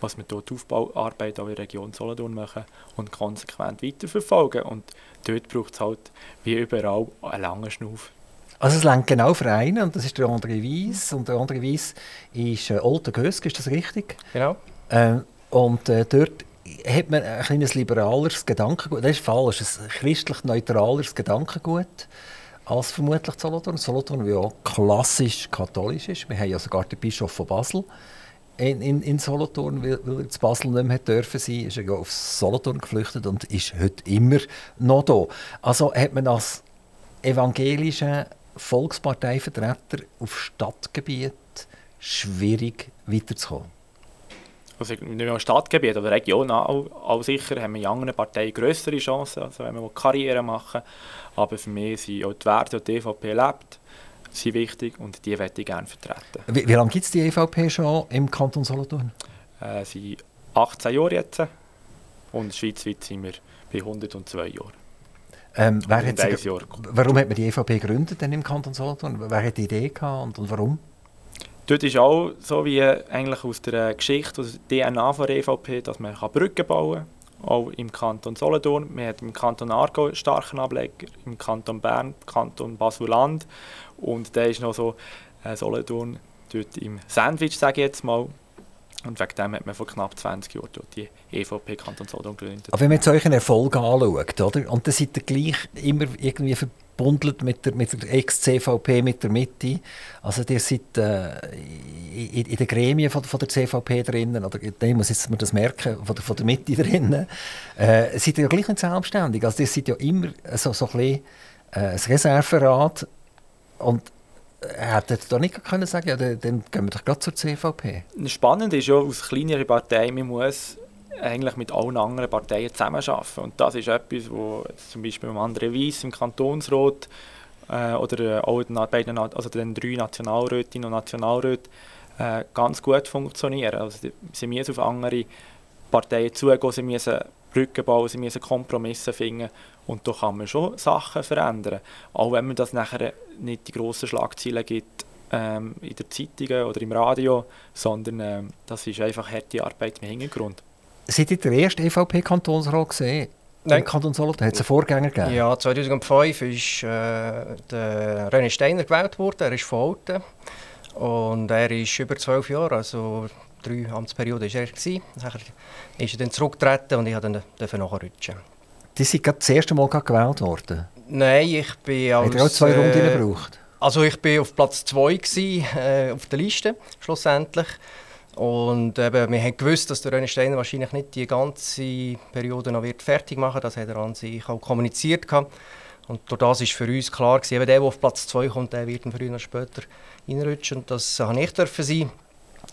was wir dort Aufbauarbeit auch in der Region Solothurn machen und konsequent weiterverfolgen. Und dort braucht es halt, wie überall, einen langen Schnuff. Also es lenkt genau für einen und das ist der André Weiss und der André Weiss ist äh, Olter Gösk, ist das richtig? Genau. Ähm, und äh, dort hat man ein kleines liberaleres Gedankengut, das ist falsch, ein christlich-neutraleres Gedankengut als vermutlich Solothurn. Solothurn, wie auch klassisch katholisch ist. Wir haben ja sogar den Bischof von Basel in, in, in Solothurn, weil, weil er zu Basel nicht mehr dürfen sein, ist er ja auf Solothurn geflüchtet und ist heute immer noch da. Also hat man als evangelische Volksparteivertreter auf Stadtgebiet schwierig weiterzukommen. also nicht mehr im Stadtgebiet oder regional, auch sicher haben wir in anderen Parteien größere Chancen, also wenn wir Karriere machen Aber für mich sind auch die Werte, die die EVP lebt, sind wichtig und die möchte ich gerne vertreten. Wie, wie lange gibt es die EVP schon im Kanton Solothurn? Äh, sind 18 Jahre jetzt und schweizweit sind wir bei 102 Jahren. Ähm, wer hat sie, warum hat man die EVP gegründet denn im Kanton Solothurn? Wer hat die Idee gehabt und, und warum? Dort ist auch so wie eigentlich aus der Geschichte, aus der DNA der EVP, dass man Brücken bauen kann, auch im Kanton Solothurn. Wir haben im Kanton Aargau einen starken Ableger, im Kanton Bern, Kanton Basel-Land und da ist noch so äh, Solothurn dort im Sandwich, sage ich jetzt mal. Und wegen dem hat man vor knapp 20 Jahren die EVP Kanton Solothurn gegründet. Aber wenn man jetzt euren Erfolg anschaut, oder? und dann seid ihr gleich immer irgendwie verbundelt mit der, mit der Ex-CVP, mit der Mitte. Also ihr seid äh, in, in den Gremien von, von der CVP drinnen, oder ich muss jetzt man das merken, von der, von der Mitte drinnen, äh, seid ihr ja gleich nicht selbstständig. Also ihr seid ja immer so, so ein bisschen äh, ein Reserverat und Hättet ihr da nicht können sagen, ja, dann gehen wir doch gerade zur CVP? Spannend ist ja, aus kleineren Parteien, man muss eigentlich mit allen anderen Parteien zusammenarbeiten. Und das ist etwas, wo zum Beispiel beim André Weiss im Kantonsrat äh, oder auch den, beiden, also den drei Nationalrätinnen und Nationalräten äh, ganz gut funktionieren. Also sie müssen auf andere Parteien zugehen, sie müssen Brücken bauen, sie müssen Kompromisse finden und da kann man schon Sachen verändern. Auch wenn man das nachher nicht die grossen Schlagzeilen gibt ähm, in den Zeitungen oder im Radio, sondern ähm, das ist einfach harte Arbeit im Hintergrund. Seid ihr der erste EVP-Kantonsrat gesehen? Nein. Im Kanton Solothurn? Hat es einen Vorgänger gegeben? Ja, 2005 ist äh, der René Steiner gewählt worden. Er ist von Alten. Und er ist über zwölf Jahre, also drei Amtsperioden war er. Gewesen. Nachher ist er dann zurückgetreten und ich durfte dann nachrutschen. Die sind gerade das erste Mal gewählt worden? Nein, ich bin als... Hat er auch zwei Runden äh, gebraucht? Also ich war auf Platz 2 äh, auf der Liste, schlussendlich. Und eben, wir haben gewusst, dass der René Steiner wahrscheinlich nicht die ganze Periode noch wird fertig machen wird. Das hat er an sich auch kommuniziert. Und durch das war für uns klar, gewesen, eben der, der auf Platz 2 kommt, der wird früher oder später reinrutschen. Und das habe ich dürfen sein.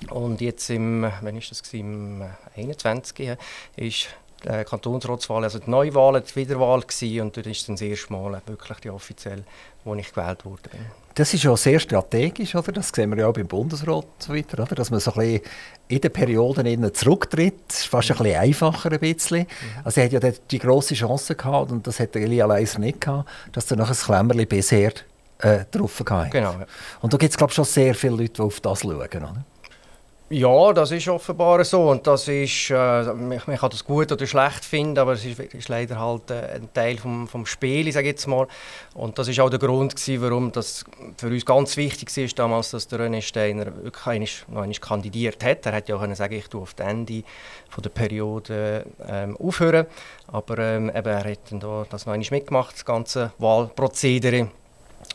Und jetzt im, wann ist das gewesen? im 21. ist die Kantonsratswahl, also die Neuwahl, die Wiederwahl gewesen, und dort ist dann das erste Mal wirklich die offiziell, wo ich gewählt wurde. Das ist ja sehr strategisch, oder? Das sehen wir ja auch beim Bundesrat so weiter, oder? Dass man so ein bisschen in den Perioden zurücktritt. Ist fast ein bisschen einfacher ein bisschen. Mhm. Also er hat ja die grosse Chance gehabt, und das hat Elia Leiser nicht gehabt, dass er noch ein Klemmerli bisher äh, drauf hatte. Genau. Ja. Und da gibt es, glaube ich, schon sehr viele Leute, die auf das schauen, oder? Ja, das ist offenbar so und das ist, äh, man, kann das gut oder schlecht finden, aber es ist, ist leider halt äh, ein Teil vom, vom Spiel, sage jetzt mal. Und das ist auch der Grund gewesen, warum das für uns ganz wichtig war damals, dass der René Steiner wirklich noch einmal kandidiert hat. Er hätte ja können sagen, ich tue auf das Ende von der Periode ähm, aufhören, aber ähm, eben, er hat dann da das noch einmal mitgemacht, das ganze Wahlprozedere.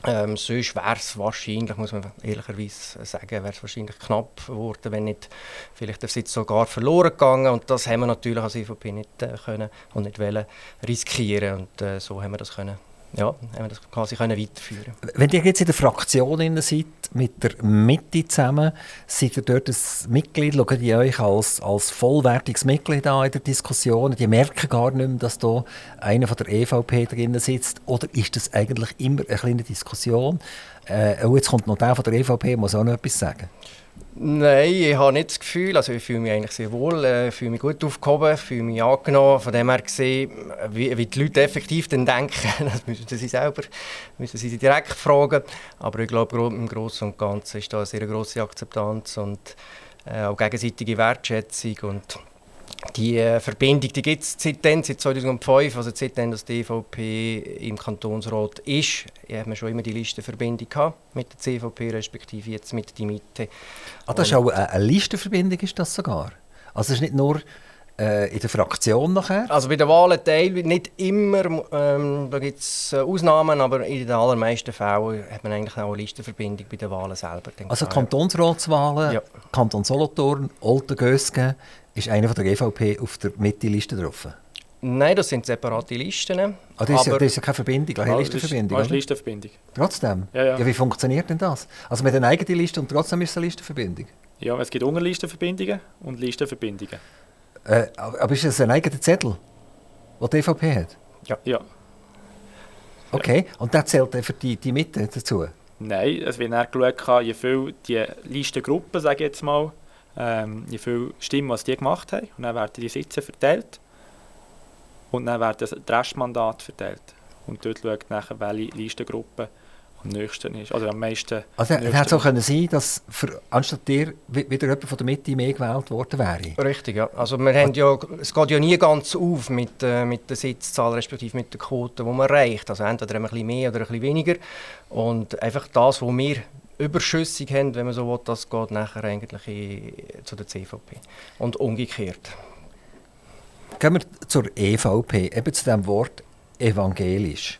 Ähm, sonst wäre es wahrscheinlich, muss man ehrlicherweise sagen, wäre es wahrscheinlich knapp geworden, wenn nicht vielleicht der Sitz sogar verloren gegangen. Und das haben wir natürlich als IVP nicht äh, können und nicht wollen riskieren. Und äh, so haben wir das können ja, haben wir das quasi weiterführen Wenn ihr jetzt in der Fraktion seid, mit der Mitte zusammen, seid ihr dort ein Mitglied, schaut ihr euch als, als vollwertiges Mitglied an in der Diskussion, die merken gar nicht mehr, dass da einer von der EVP drin sitzt, oder ist das eigentlich immer eine kleine Diskussion? Äh, oh, jetzt kommt noch der von der EVP, muss auch noch etwas sagen. Nein, ich habe nicht das Gefühl, also ich fühle mich eigentlich sehr wohl, äh, fühle mich gut aufgehoben, fühle mich angenommen. Von dem her gesehen, wie, wie die Leute effektiv dann denken, das müssen sie selber, müssen sie direkt fragen. Aber ich glaube, im Großen und Ganzen ist da eine sehr grosse Akzeptanz und äh, auch gegenseitige Wertschätzung und die äh, Verbindung die gibt es seitdem, seit 2005, also seitdem dass die EVP im Kantonsrat ist, haben wir schon immer die Listenverbindung gehabt mit der CVP, respektive jetzt mit der Mitte. Ah, das ist auch eine, eine Listenverbindung, ist das sogar? Also es ist nicht nur äh, in der Fraktion nachher? Also bei den Wahlen teil, nicht immer, ähm, da gibt es äh, Ausnahmen, aber in den allermeisten Fällen hat man eigentlich auch eine Listenverbindung bei den Wahlen selber. Also Kantonsratswahlen, ja. Kanton Solothurn, Olten, Gösgen, ist einer von der GVP auf der Mitte-Liste drauf? Nein, das sind separate Listen. Ah, das, ist ja, das ist ja keine Verbindung, eine Listenverbindung. Das ist eine Listenverbindung. Trotzdem? Ja, ja. ja, wie funktioniert denn das? Also mit einer eigenen Liste und trotzdem ist es eine Listenverbindung? Ja, es gibt Unterlistenverbindungen und Listenverbindungen. Äh, aber ist das ein eigener Zettel, den die EVP hat? Ja. ja. Okay, und der zählt dann für die, die Mitte dazu? Nein, es wird dann geschaut, je viel die Listengruppen, sage ich jetzt mal, ähm, je viele Stimmen, was die gemacht haben, und dann werden die Sitze verteilt. Und dann werden das Restmandat verteilt. Und dort schaut nachher, welche Listengruppe am nächsten ist. Also am meisten. Also es hätte so können sein, dass für, anstatt dir wieder jemand von der Mitte mehr gewählt worden wäre. Richtig, ja. Also wir haben ja, es geht ja nie ganz auf mit, äh, mit der Sitzzahl respektive mit der Quote, die man erreicht. Also entweder ein bisschen mehr oder ein bisschen weniger. Und einfach das, was wir überschüssig haben, wenn man so will, das geht nachher eigentlich in, zu der CVP. Und umgekehrt. Gehen wir zur EVP, eben zu dem Wort evangelisch.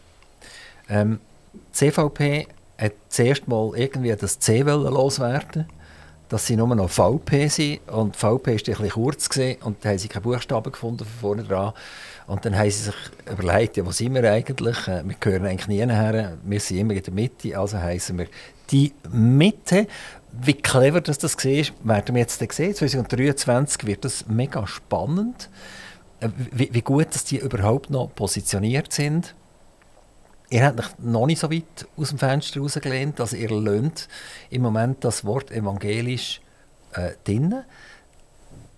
Ähm, die CVP hat zuerst mal irgendwie das C loswerden dass sie nur noch VP sind. Und VP war ein bisschen kurz und da haben sie keine Buchstaben gefunden von vorne dran. Und dann haben sie sich überlegt, ja, wo sind wir eigentlich? Äh, wir gehören eigentlich nie her, wir sind immer in der Mitte, also heißen wir die Mitte. Wie clever das, das war, werden wir jetzt sehen. 2023 wird das mega spannend. Äh, wie, wie gut dass die überhaupt noch positioniert sind. Ihr habt noch nicht so weit aus dem Fenster rausgelehnt, dass ihr löhnt im Moment das Wort evangelisch äh, drin.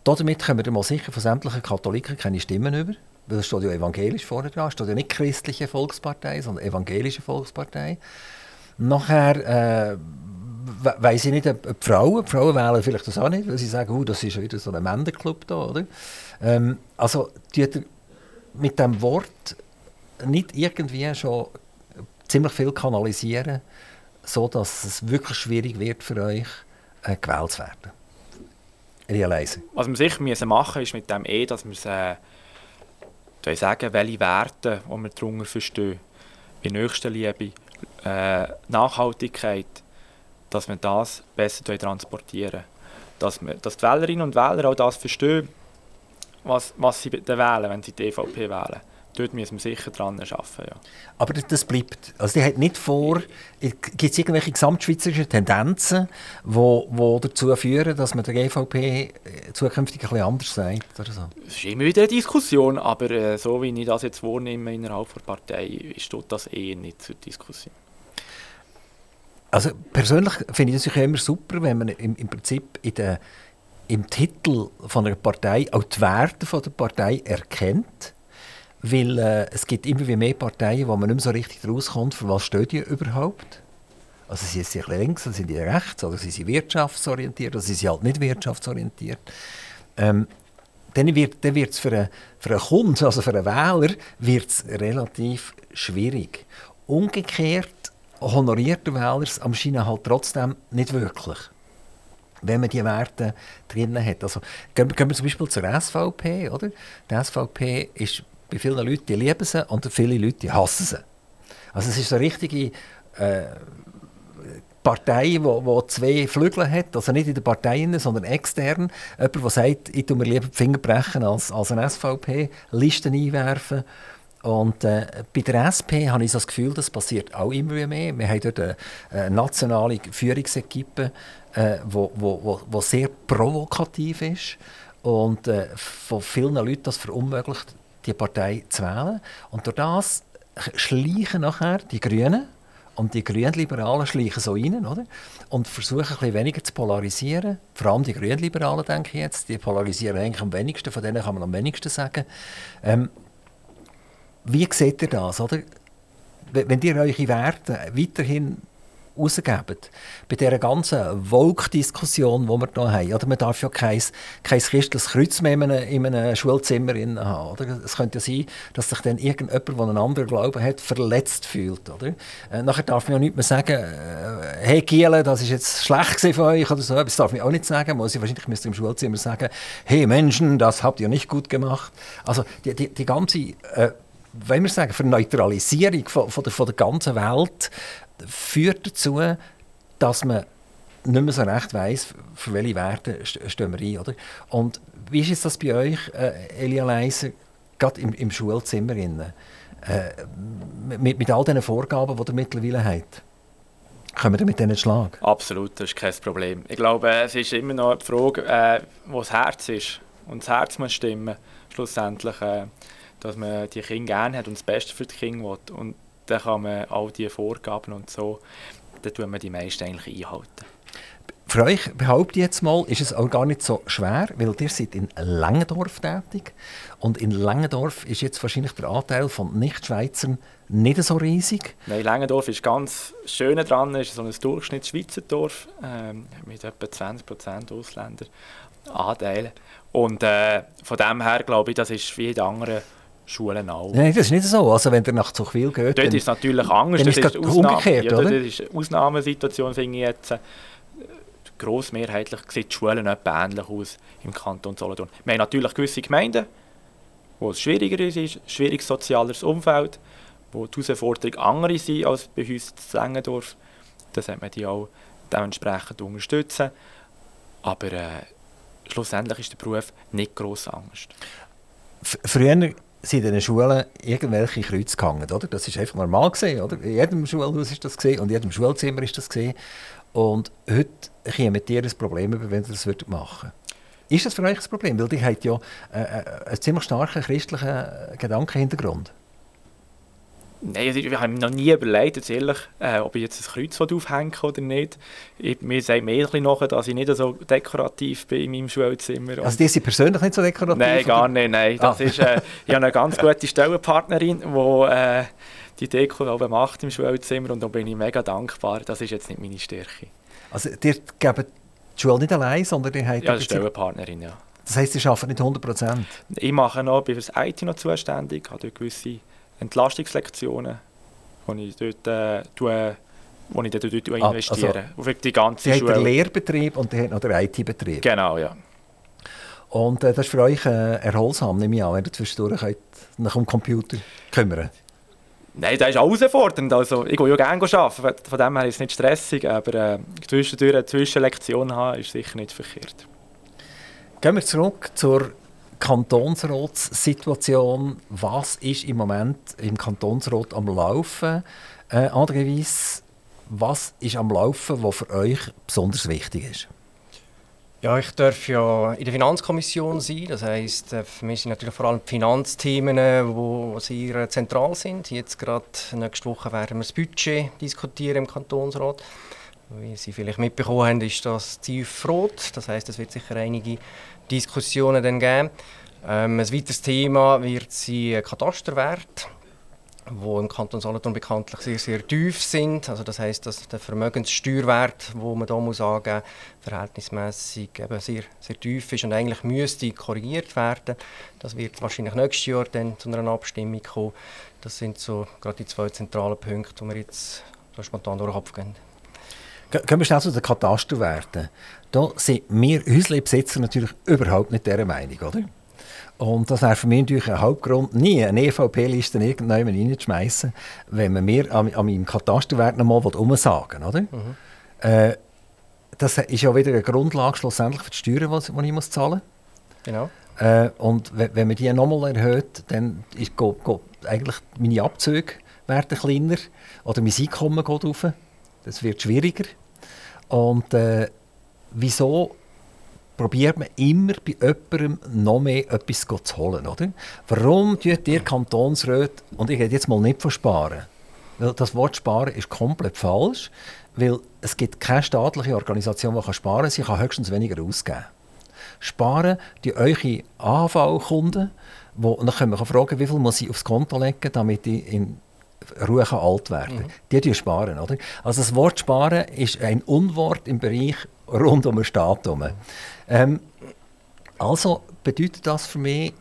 Damit können wir mal sicher von sämtlichen Katholiken keine Stimmen über. Weil es steht ja evangelisch vorne dran. Es steht ja nicht christliche Volkspartei, sondern evangelische Volkspartei. Nachher äh, weiss ich nicht, ob, ob Frauen, Frauen wählen vielleicht das auch nicht, weil sie sagen, oh, das ist wieder so ein Männerclub da, oder? Ähm, also, mit dem Wort nicht irgendwie schon ziemlich viel kanalisieren, so dass es wirklich schwierig wird für euch, äh, gewählt zu werden. Realize. Was wir sicher müssen machen ist mit dem E, dass wir äh, sagen, welche Werte die wir darunter verstehen, wie Nächstenliebe, äh, Nachhaltigkeit, dass wir das besser transportieren dass, wir, dass die Wählerinnen und Wähler auch das verstehen, was, was sie wählen, wenn sie die EVP wählen. Dort müssen wir sicher dran arbeiten. Ja. Aber das bleibt. Also die hat nicht vor, gibt es irgendwelche gesamtschweizerischen Tendenzen, die wo, wo dazu führen, dass man der EVP äh, zukünftig ein bisschen anders sagt? Oder so? Es ist immer wieder eine Diskussion, aber äh, so wie ich das jetzt wahrnehme innerhalb der Partei, steht das eher nicht zur Diskussion. Also persönlich finde ich es immer super, wenn man im, im Prinzip in der, im Titel von einer Partei auch die Werte von der Partei erkennt weil äh, es gibt immer mehr Parteien, wo man nicht mehr so richtig rauskommt, für was stehen die überhaupt. Also sind sie links, oder sind sie rechts, oder sind sie wirtschaftsorientiert, oder sind sie halt nicht wirtschaftsorientiert. Ähm, dann wird es für, einen, für einen Kunden, also für einen Wähler, wird's relativ schwierig. Umgekehrt honoriert der Wähler es am Scheinen halt trotzdem nicht wirklich. Wenn man die Werte drin hat. Also, gehen, gehen wir zum Beispiel zur SVP. Oder? Die SVP ist bei vielen Leuten, die lieben sie und viele Leute die hassen sie. Also es ist eine richtige äh, Partei, die zwei Flügel hat, also nicht in der Partei, sondern extern. Jemand, der sagt, ich tue mir lieber die Finger brechen, als, als eine SVP Listen einwerfen. Und äh, bei der SP habe ich so das Gefühl, das passiert auch immer mehr. Wir haben dort eine, eine nationale Führungsequipe, äh, wo, wo sehr provokativ ist und äh, von vielen Leuten das verunmöglicht, die Partei zu wählen. Und durch das schleichen nachher die Grünen und die Grünliberalen schleichen so rein, oder? Und versuchen ein bisschen weniger zu polarisieren. Vor allem die Grünliberalen, denke ich jetzt, die polarisieren eigentlich am wenigsten, von denen kann man am wenigsten sagen. Ähm, wie seht ihr das, oder? Wenn ihr eure Werte weiterhin rausgeben. Bei dieser ganzen Vogue-Diskussion, die wir hier haben. Oder man darf ja kein, kein christliches Kreuz mehr in einem, in einem Schulzimmer haben. Oder? Es könnte ja sein, dass sich dann irgendjemand, der einen anderen Glauben hat, verletzt fühlt. Oder? Äh, nachher darf man ja nicht mehr sagen, äh, hey Giele, das ist jetzt schlecht von euch oder so. Das darf man auch nicht sagen. Muss ich wahrscheinlich müsste im Schulzimmer sagen, hey Menschen, das habt ihr nicht gut gemacht. Also die, die, die ganze... Äh, wollen wir sagen, Verneutralisierung von, von, der, von der ganzen Welt führt dazu, dass man nicht mehr so recht weiss, für welche Werte stehen wir ein. Oder? Und wie ist das bei euch, äh, Elia Leiser? gerade im, im Schulzimmer, äh, mit, mit all diesen Vorgaben, die ihr mittlerweile habt, kommen wir mit denen Schlag? Absolut, das ist kein Problem. Ich glaube, es ist immer noch die Frage, äh, wo das Herz ist. Und das Herz muss stimmen, schlussendlich, äh, dass man die Kinder gerne hat und das Beste für die Kinder will. Und dann kann man all diese Vorgaben und so, dann tun wir die meisten eigentlich einhalten. Für euch, behaupte ich jetzt mal, ist es auch gar nicht so schwer, weil ihr seid in Langendorf tätig und in Langendorf ist jetzt wahrscheinlich der Anteil von Nichtschweizern nicht so riesig. Nein, Langendorf ist ganz schön dran, ist so ein Durchschnittsschweizer Dorf ähm, mit etwa 20% Ausländer Anteil. Und äh, von dem her glaube ich, das ist wie in anderen Schulen auch. Nein, das ist nicht so. Also wenn ihr nach Zuchwil geht, Dort ist es natürlich anders. dann ist das es umgekehrt, ja, oder? Das ist eine Ausnahmesituation, finde ich jetzt. Äh, Grossmehrheitlich sieht die Schulen etwa ähnlich aus im Kanton Solothurn. Wir haben natürlich gewisse Gemeinden, wo es schwieriger ist, ein schwieriges soziales Umfeld, wo die Herausforderungen andere sind als bei uns in Längendorf. Da sollte man die auch dementsprechend unterstützen. Aber äh, schlussendlich ist der Beruf nicht gross Angst. F- Früher sind in den Schulen irgendwelche Kreuze gehangen, oder? Das ist einfach normal gesehen, oder? In jedem Schulhaus ist das gesehen und in jedem Schulzimmer ist das gesehen. Und heute käme dir ein Problem über, wenn ihr das würdet machen Ist das für euch ein Problem? Weil ihr habt ja äh, äh, einen ziemlich starken christlichen Gedankenhintergrund. Nein, also ich habe mir noch nie überlegt, jetzt ehrlich, äh, ob ich jetzt ein Kreuz aufhängen oder nicht. Ich, mir sagt mir ein bisschen nach, dass ich nicht so dekorativ bin in meinem Schulzimmer. Also die sind persönlich nicht so dekorativ? Nein, gar nicht. Nein. Das Ah. ist, äh, ich habe eine ganz gute Stellenpartnerin, die äh, die Deko oben macht im Schulzimmer und da bin ich mega dankbar. Das ist jetzt nicht meine Stärke. Also ihr gebt die Schule nicht allein, sondern ihr habt... Ja, eine Stellenpartnerin, ja. das heisst, ihr arbeitet nicht 100 Prozent? Ich mache noch, bin für das IT noch zuständig, habe dort gewisse Entlastungslektionen, die ich dort, äh, tue, wo ich dort, dort Ah, investiere. Für die ganze Schule. Lehrbetrieb und habt noch den IT-Betrieb. Genau, ja. Und äh, das ist für euch äh, erholsam, nehme ich an, wenn ihr zwischendurch könnt, nach dem Computer kümmern Nein, das ist auch herausfordernd. Also, ich gehe ja gerne arbeiten, von dem her ist es nicht stressig, aber äh, zwischendurch eine Zwischenlektion haben ist sicher nicht verkehrt. Gehen wir zurück zur Kantonsratssituation. Was ist im Moment im Kantonsrat am Laufen? Äh, André Weiss, was ist am Laufen, was für euch besonders wichtig ist? Ja, ich darf ja in der Finanzkommission sein. Das heisst, äh, für mich sind natürlich vor allem die Finanzthemen, die sehr äh, zentral sind. Jetzt gerade nächste Woche werden wir das Budget diskutieren im Kantonsrat. Wie Sie vielleicht mitbekommen haben, ist das tiefrot. Das heisst, es wird sicher einige Diskussionen dann geben. Ähm, ein weiteres Thema wird sein Katasterwert wo im Kanton Solothurn bekanntlich sehr, sehr tief sind. Also das heißt, dass der Vermögenssteuerwert, wo man da muss angeben, verhältnismäßig eben sehr, sehr tief ist und eigentlich müsste korrigiert werden. Das wird wahrscheinlich nächstes Jahr dann zu einer Abstimmung kommen. Das sind so gerade die zwei zentralen Punkte, die wir jetzt so spontan durch den Kopf gehen. Ge- Gehen wir schnell zu den Katasterwerten. Da sind wir Häuslebesitzer natürlich überhaupt nicht dieser Meinung, oder? Und das wäre für mich natürlich ein Hauptgrund, nie eine EVP-Liste irgendjemand reinzuschmeißen, wenn man mir an, an meinem Katasterwert noch mal umsagen oder? Äh, das ist ja wieder eine Grundlage schlussendlich für die Steuern, die ich muss zahlen Genau. äh, Und wenn, wenn man die nochmal erhöht, dann ist, geht, geht eigentlich meine Abzüge werden kleiner oder mein Einkommen geht rauf. Das wird schwieriger. Und äh, wieso probiert man immer bei jemandem noch mehr etwas zu holen, oder? Warum tut ihr Kantonsräte, und ich rede jetzt mal nicht von Sparen, weil das Wort Sparen ist komplett falsch, weil es gibt keine staatliche Organisation, die sparen kann, sie kann höchstens weniger ausgeben. Sparen die eure dann können wir fragen, wie viel muss ich aufs Konto legen, damit ich in Ruhe kann alt werden kann. Die die sparen, oder? Also das Wort sparen ist ein Unwort im Bereich rund um den Staat herum. Ähm, also bedeutet das für mich,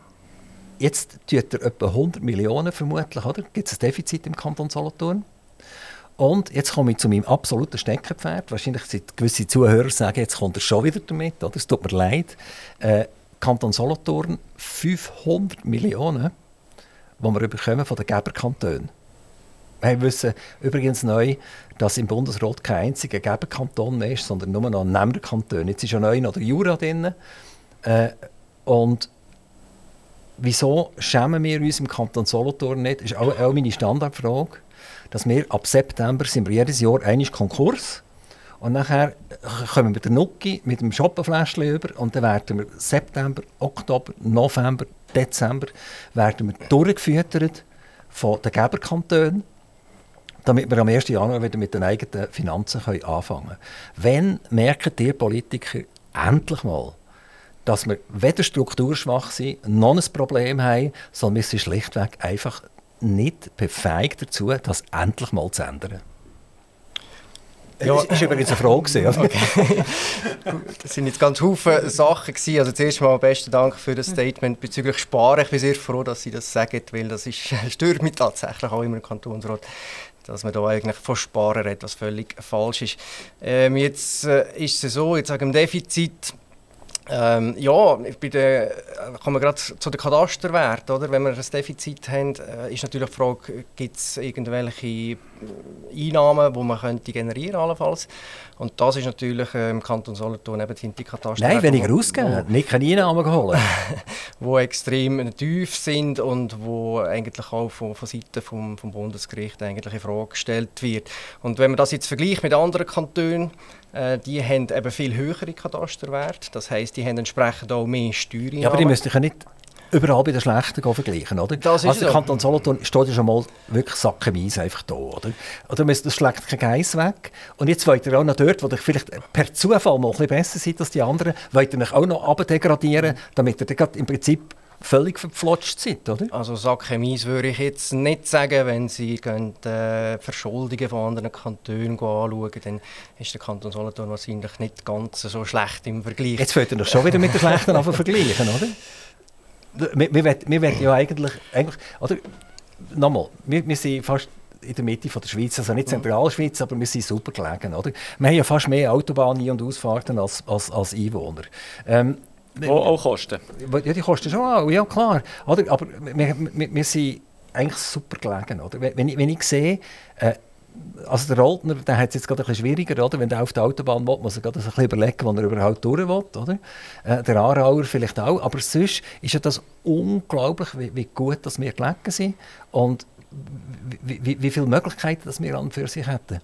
jetzt tut er etwa 100 Millionen vermutlich, oder? Gibt es ein Defizit im Kanton Solothurn? Und jetzt komme ich zu meinem absoluten Steckenpferd. Wahrscheinlich sind gewisse Zuhörer sagen, jetzt kommt er schon wieder damit. Oder? Es tut mir leid. Äh, Kanton Solothurn 500 Millionen, die wir bekommen von den Geberkantonen. Wir wissen übrigens neu, dass im Bundesrat kein einziger Geberkanton mehr ist, sondern nur noch ein Nehmerkanton. Jetzt ist ja neu noch der Jura drin. Äh, und wieso schämen wir uns im Kanton Solothurn nicht? Das ist auch, auch meine Standardfrage. Dass wir ab September sind wir jedes Jahr einmal Konkurs und nachher kommen wir mit der Nuki mit dem Schoppenfläschchen über und dann werden wir September, Oktober, November, Dezember werden wir durchgefüttert von den Geberkantonen, damit wir am 1. Januar wieder mit den eigenen Finanzen können anfangen können. Wenn merken die Politiker endlich mal, dass wir weder strukturschwach sind, noch ein Problem haben, sondern wir sind schlichtweg einfach nicht befähigt dazu, das endlich mal zu ändern. Ja. Das war übrigens eine Frage. Okay. das sind jetzt ganz viele Sachen. Gewesen. Also zuerst mal besten Dank für das Statement bezüglich Sparen. Ich bin sehr froh, dass Sie das sagen, weil das ist, stört mich tatsächlich auch immer im Kantonsrat dass man da eigentlich von Sparen redet, völlig falsch ist. Ähm, jetzt äh, ist es so, jetzt sagen im Defizit ähm, ja, bei der, äh, kommen wir gerade zu den Katasterwerten. Oder? Wenn wir ein Defizit haben, äh, ist natürlich die Frage, gibt es irgendwelche Einnahmen, die man könnte generieren allenfalls. Und das ist natürlich äh, im Kanton Solothurn eben die Katasterwerte. Nein, weniger ausgeben, nicht keine Einnahmen geholt. die extrem tief sind und wo eigentlich auch von, von Seiten vom, vom Bundesgericht eigentlich in Frage gestellt wird. Und wenn man das jetzt vergleicht mit anderen Kantonen, äh, die haben eben viel höhere Katasterwerte. Das heisst, die haben entsprechend auch mehr Steuern. Ja, aber die müssten ja nicht überall bei den Schlechten vergleichen, oder? Das also der Kanton Solothurn steht ja schon mal wirklich sackenweise einfach da, oder? Oder das schlägt kein Geiss weg. Und jetzt wollt ihr auch noch dort, wo ihr vielleicht per Zufall mal ein bisschen besser seid als die anderen, wollt ihr euch auch noch abdegradieren, damit ihr dann im Prinzip völlig verflotscht sind, oder? Also Sackchemies würde ich jetzt nicht sagen, wenn Sie gehen, äh, Verschuldungen von anderen Kantonen anschauen, dann ist der Kanton Solothurn wahrscheinlich nicht ganz so schlecht im Vergleich. Jetzt wollt ihr doch schon wieder mit den Schlechten vergleichen, oder? Wir, wir, wir wollen ja eigentlich, eigentlich oder, nochmal, wir, wir sind fast in der Mitte von der Schweiz, also nicht Zentralschweiz, aber wir sind super gelegen, oder? Wir haben ja fast mehr Autobahnen und Ausfahrten als, als, als Einwohner. Ähm, wo auch Kosten? Ja, die kosten schon auch, ja klar. Oder? Aber wir, wir, wir sind eigentlich super gelegen. Oder? Wenn, ich, wenn ich sehe, äh, also der Roldner, der hat es jetzt gerade ein bisschen schwieriger, oder? wenn er auf der Autobahn will, muss er gerade ein bisschen überlegen, wo er überhaupt durch will. Oder? Äh, der Aarauer vielleicht auch, aber sonst ist ja das unglaublich, wie, wie gut dass wir gelegen sind und wie, wie, wie viele Möglichkeiten dass wir an für sich hätten.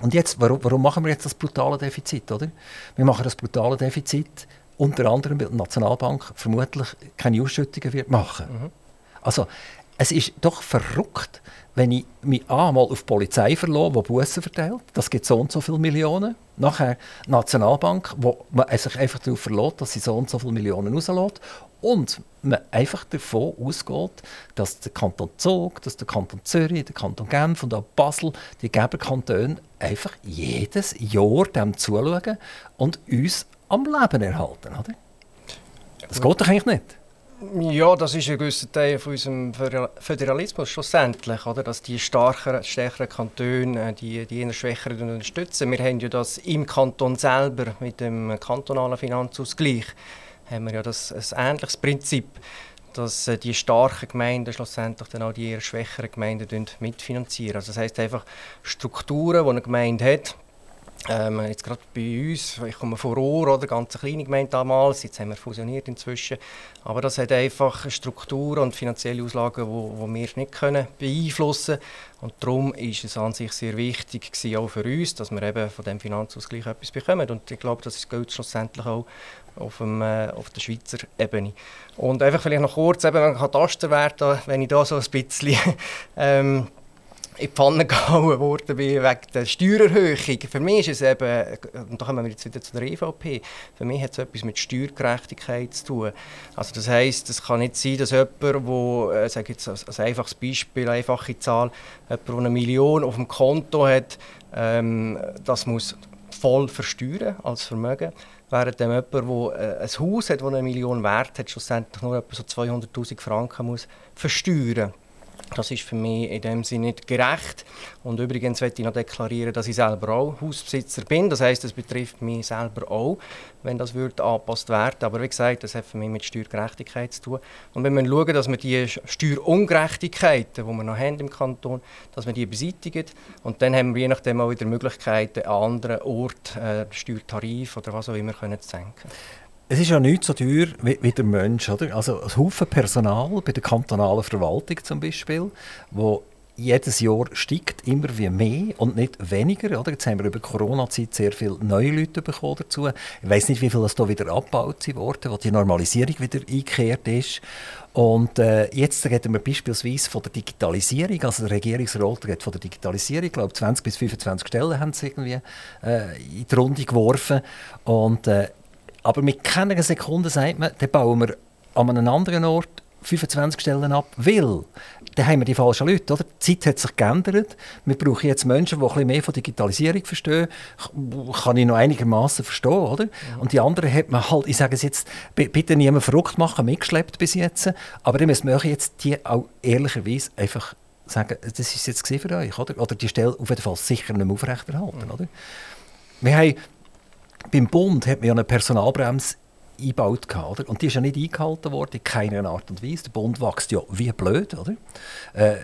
Und jetzt, warum, warum machen wir jetzt das brutale Defizit? Oder? Wir machen das brutale Defizit, unter anderem weil die Nationalbank vermutlich keine Ausschüttungen wird machen. Mhm. Also es ist doch verrückt, wenn ich mich einmal auf die Polizei verlasse, die Bussen verteilt, das gibt so und so viele Millionen. Nachher die Nationalbank, wo man sich einfach darauf verlässt, dass sie so und so viele Millionen rauslässt. Und man einfach davon ausgeht, dass der Kanton Zug, dass der Kanton Zürich, der Kanton Genf und auch Basel, die Geberkantone, einfach jedes Jahr dem zuschauen und uns am Leben erhalten. Oder? Das geht doch eigentlich nicht. Ja, das ist ein gewisser Teil von unserem Föderalismus schlussendlich, oder? dass die stärkeren Kantone äh, die, die eher schwächeren unterstützen. Wir haben ja das im Kanton selber mit dem kantonalen Finanzausgleich haben wir ja das ein ähnliches Prinzip, dass äh, die starken Gemeinden schlussendlich dann auch die eher schwächeren Gemeinden mitfinanzieren. Also das heißt einfach Strukturen, die eine Gemeinde hat, ähm, jetzt gerade bei uns, ich komme von Rohr, oder, ganz kleine Gemeinde damals, jetzt haben wir fusioniert inzwischen, aber das hat einfach Strukturen und finanzielle Auslagen, die wir nicht können beeinflussen können. Und darum ist es an sich sehr wichtig gewesen, auch für uns, dass wir eben von dem Finanzausgleich etwas bekommen. Und ich glaube, das gilt schlussendlich auch auf, dem, äh, auf der Schweizer Ebene. Und einfach vielleicht noch kurz, eben, wenn Katasterwert, wenn ich da so ein bisschen ähm, in die Pfanne gehauen worden bin wegen der Steuererhöhung. Für mich ist es eben, und da kommen wir jetzt wieder zu der EVP, für mich hat es etwas mit Steuergerechtigkeit zu tun. Also das heisst, es kann nicht sein, dass jemand, wo, äh, sage jetzt als, einfaches Beispiel, einfache Zahl, jemand, der eine Million auf dem Konto hat, ähm, das muss voll versteuern als Vermögen. Während dem jemand, der äh, ein Haus hat, das eine Million wert hat, schlussendlich nur etwa so 200'000 Franken muss versteuern muss. Das ist für mich in dem Sinne nicht gerecht. Und übrigens möchte ich noch deklarieren, dass ich selber auch Hausbesitzer bin. Das heißt, es betrifft mich selber auch, wenn das würde angepasst werden. Aber wie gesagt, das hat für mich mit Steuergerechtigkeit zu tun. Und wenn wir schauen, dass wir die Steuerungerechtigkeiten, die wir noch haben im Kanton, dass wir die beseitigen. Und dann haben wir je nachdem auch wieder Möglichkeiten, an anderen Orten äh, Steuertarif oder was auch immer können zu senken. Es ist ja nicht so teuer wie, wie der Mensch. Oder? Also ein Haufen Personal bei der kantonalen Verwaltung zum Beispiel, wo jedes Jahr steigt immer wie mehr und nicht weniger. Oder? Jetzt haben wir über Corona-Zeit sehr viele neue Leute bekommen dazu. Ich weiß nicht, wie viel das da wieder abgebaut wurde, wo die Normalisierung wieder eingekehrt ist. Und äh, jetzt reden wir beispielsweise von der Digitalisierung. Also der Regierungsrat redet von der Digitalisierung. Ich glaube, 20 bis 25 Stellen haben sie irgendwie äh, in die Runde geworfen. Und äh, aber mit keiner Sekunde sagt man, dann bauen wir an einem anderen Ort 25 Stellen ab, weil dann haben wir die falschen Leute. Oder? Die Zeit hat sich geändert. Wir brauchen jetzt Menschen, die ein bisschen mehr von Digitalisierung verstehen. Kann ich noch einigermaßen verstehen. Oder? Und die anderen hat man halt, ich sage es jetzt, bitte niemand verrückt machen, mitgeschleppt bis jetzt. Aber dann müssen wir jetzt die auch ehrlicherweise einfach sagen, das ist jetzt für euch. Oder, oder die Stelle auf jeden Fall sicher nicht mehr aufrechterhalten. Mhm. Oder? Wir haben beim Bund hat man ja eine Personalbremse eingebaut. Oder? Und die ist ja nicht eingehalten worden, in keiner Art und Weise. Der Bund wächst ja wie blöd. Oder? Äh,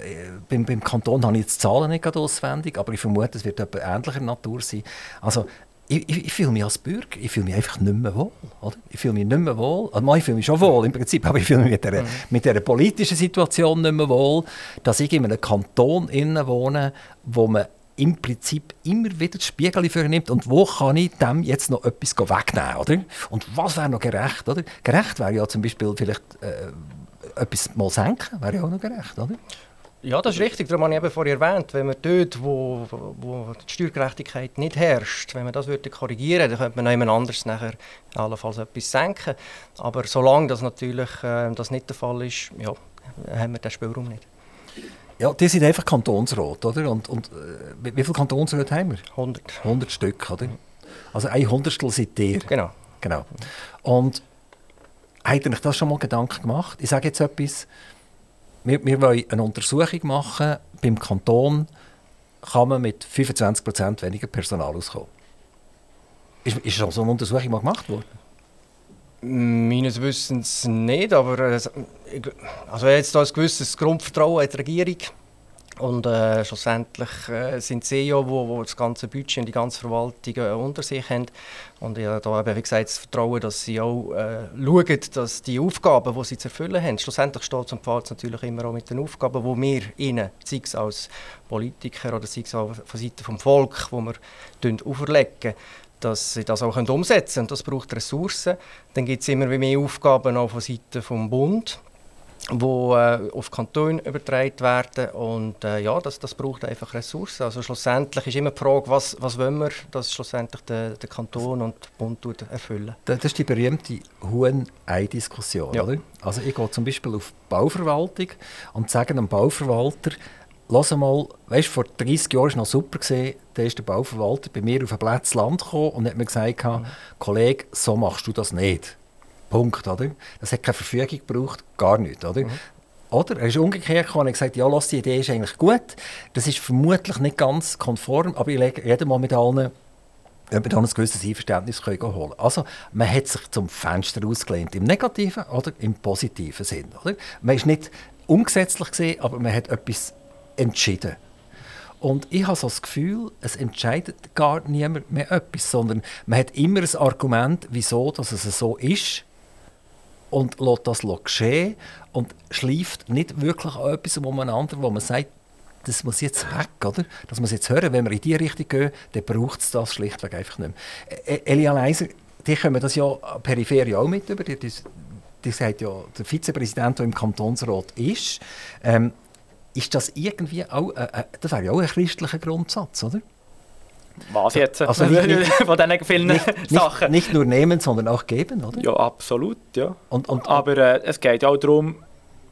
beim, beim Kanton habe ich jetzt die Zahlen nicht auswendig, aber ich vermute, es wird etwas ähnlicher Natur sein. Also, ich, ich, ich fühle mich als Bürger, ich fühle mich einfach nicht mehr wohl. Oder? Ich fühle mich nicht mehr wohl. Also, ich fühle mich schon wohl im Prinzip, aber ich fühle mich mit dieser, mhm. mit dieser politischen Situation nicht mehr wohl, dass ich in einem Kanton wohne, wo man im Prinzip immer wieder das Spiegel für nimmt und wo kann ich dem jetzt noch etwas wegnehmen, oder? Und was wäre noch gerecht, oder? Gerecht wäre ja zum Beispiel vielleicht äh, etwas mal senken, wäre ja auch noch gerecht, oder? Ja, das ist richtig. Darum habe ich eben vorher erwähnt, wenn man dort, wo, wo die Steuergerechtigkeit nicht herrscht, wenn man das würde korrigieren, dann könnte man jemand anders nachher allenfalls etwas senken. Aber solange das natürlich äh, das nicht der Fall ist, ja, haben wir den Spielraum nicht. Ja, die sind einfach Kantonsrat, oder? Und, und äh, wie viele Kantonsräte haben wir? 100. 100 Stück, oder? Also ein Hundertstel seid ihr. Genau. genau. Und habt ihr euch das schon mal Gedanken gemacht? Ich sage jetzt etwas, wir, wir wollen eine Untersuchung machen, beim Kanton kann man mit 25% weniger Personal auskommen. Ist, ist schon so eine Untersuchung mal gemacht worden? Meines Wissens nicht, aber äh, also jetzt ein gewisses Grundvertrauen in die Regierung. Und äh, schlussendlich äh, sind sie ja, wo, wo das ganze Budget und die ganze Verwaltung äh, unter sich haben. Und ich habe da eben, wie gesagt, das Vertrauen, dass sie auch äh, schauen, dass die Aufgaben, die sie zu erfüllen haben, schlussendlich steht und fällt es natürlich immer auch mit den Aufgaben, die wir ihnen, sei es als Politiker oder sei es auch von Seiten des Volkes, die wir auferlegen, dass sie das auch umsetzen können. Das braucht Ressourcen. Dann gibt es immer mehr Aufgaben auch von Seiten des Bund die äh, auf Kanton übertragen werden und äh, ja, das, das braucht einfach Ressourcen. Also schlussendlich ist immer die Frage, was, was wollen wir, dass schlussendlich der, der Kanton und der Bund erfüllen. Das ist die berühmte Huhn-Ei-Diskussion, ja. Also ich gehe zum Beispiel auf die Bauverwaltung und sage einem Bauverwalter, lass mal, weißt, vor 30 Jahren war es noch super, gewesen, da ist der Bauverwalter bei mir auf ein Platz Land gekommen und hat mir gesagt, mhm. Kollege, so machst du das nicht. Punkt, oder? Das hat keine Verfügung gebraucht, gar nicht, oder? Mhm. Oder? Er ist umgekehrt gekommen und gesagt, ja, lass, die Idee ist eigentlich gut. Das ist vermutlich nicht ganz konform, aber ich rede mal mit allen, ob wir dann ein gewisses Einverständnis holen können. Also, man hat sich zum Fenster ausgelehnt, im negativen oder im positiven Sinn. Oder? Man ist nicht ungesetzlich gesehen, aber man hat etwas entschieden. Und ich habe so das Gefühl, es entscheidet gar niemand mehr etwas, sondern man hat immer ein Argument, wieso dass es so ist und lässt das geschehen und schleift nicht wirklich an etwas umeinander, wo man sagt, das muss jetzt weg, oder? Das muss jetzt hören. Wenn wir in diese Richtung gehen, dann braucht es das schlichtweg einfach nicht mehr. E-, Elia Leiser, die kommen das ja peripher auch mit über. Die, die, die sagt ja, der Vizepräsident, der im Kantonsrat ist. Ähm, ist das irgendwie auch, äh, äh, das wäre ja auch ein christlicher Grundsatz, oder? Was jetzt? Also nicht, nicht, von diesen vielen nicht, Sachen. Nicht, nur nehmen, sondern auch geben, oder? Ja, absolut, ja. Und, und, Aber äh, es geht auch darum,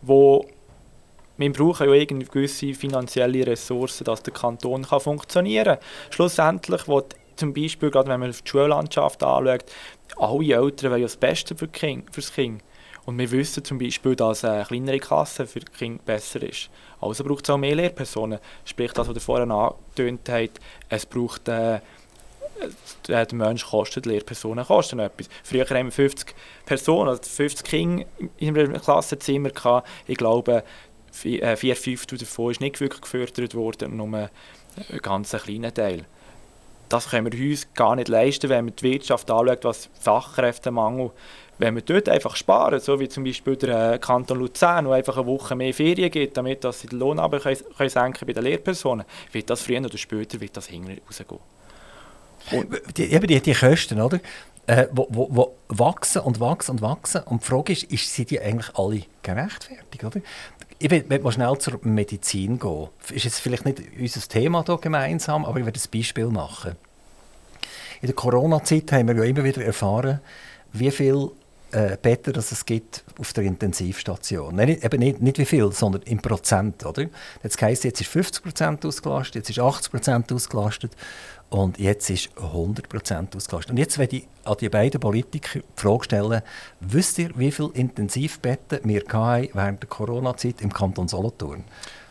wo wir brauchen ja irgendwie gewisse finanzielle Ressourcen, dass der Kanton kann funktionieren kann. Schlussendlich, wo zum Beispiel, gerade wenn man die Schullandschaft anschaut, alle Eltern wollen ja das Beste für, kind, für das Kind. Und wir wissen zum Beispiel, dass eine kleinere Klasse für die Kinder besser ist. Also braucht es auch mehr Lehrpersonen. Sprich, das, was ihr vorhin angetönt habt, es braucht... Äh, der Mensch kostet, Lehrpersonen kosten etwas. Früher haben wir 50 Personen, also 50 Kinder in einem Klassenzimmer gehabt. Ich glaube, äh, vier Fünftel davon ist nicht wirklich gefördert worden, nur ein ganz kleiner Teil. Das können wir uns gar nicht leisten, wenn man die Wirtschaft anschaut, was Fachkräftemangel wenn wir dort einfach sparen, so wie zum Beispiel der äh, Kanton Luzern, wo einfach eine Woche mehr Ferien gibt, damit dass sie den Lohn aber können, können senken bei den Lehrpersonen, wird das früher oder später wird das rausgehen. Und die, eben die, die Kosten, oder? Äh, wo, wo, wo, wachsen und wachsen und wachsen. Und die Frage ist, ist sind die eigentlich alle gerechtfertigt? Oder? Ich will mal schnell zur Medizin gehen. Ist jetzt vielleicht nicht unser Thema hier gemeinsam, aber ich werde ein Beispiel machen. In der Corona-Zeit haben wir ja immer wieder erfahren, wie viel äh, Betten dass es gibt auf der Intensivstation. Nein, eben nicht, nicht wie viel, sondern im Prozent. Oder? Jetzt heisst jetzt ist 50 Prozent ausgelastet, jetzt ist 80 Prozent ausgelastet und jetzt ist 100 Prozent ausgelastet. Und jetzt werde ich an die beiden Politiker die Frage stellen, wisst ihr, wie viele Intensivbetten wir während der Corona-Zeit im Kanton Solothurn?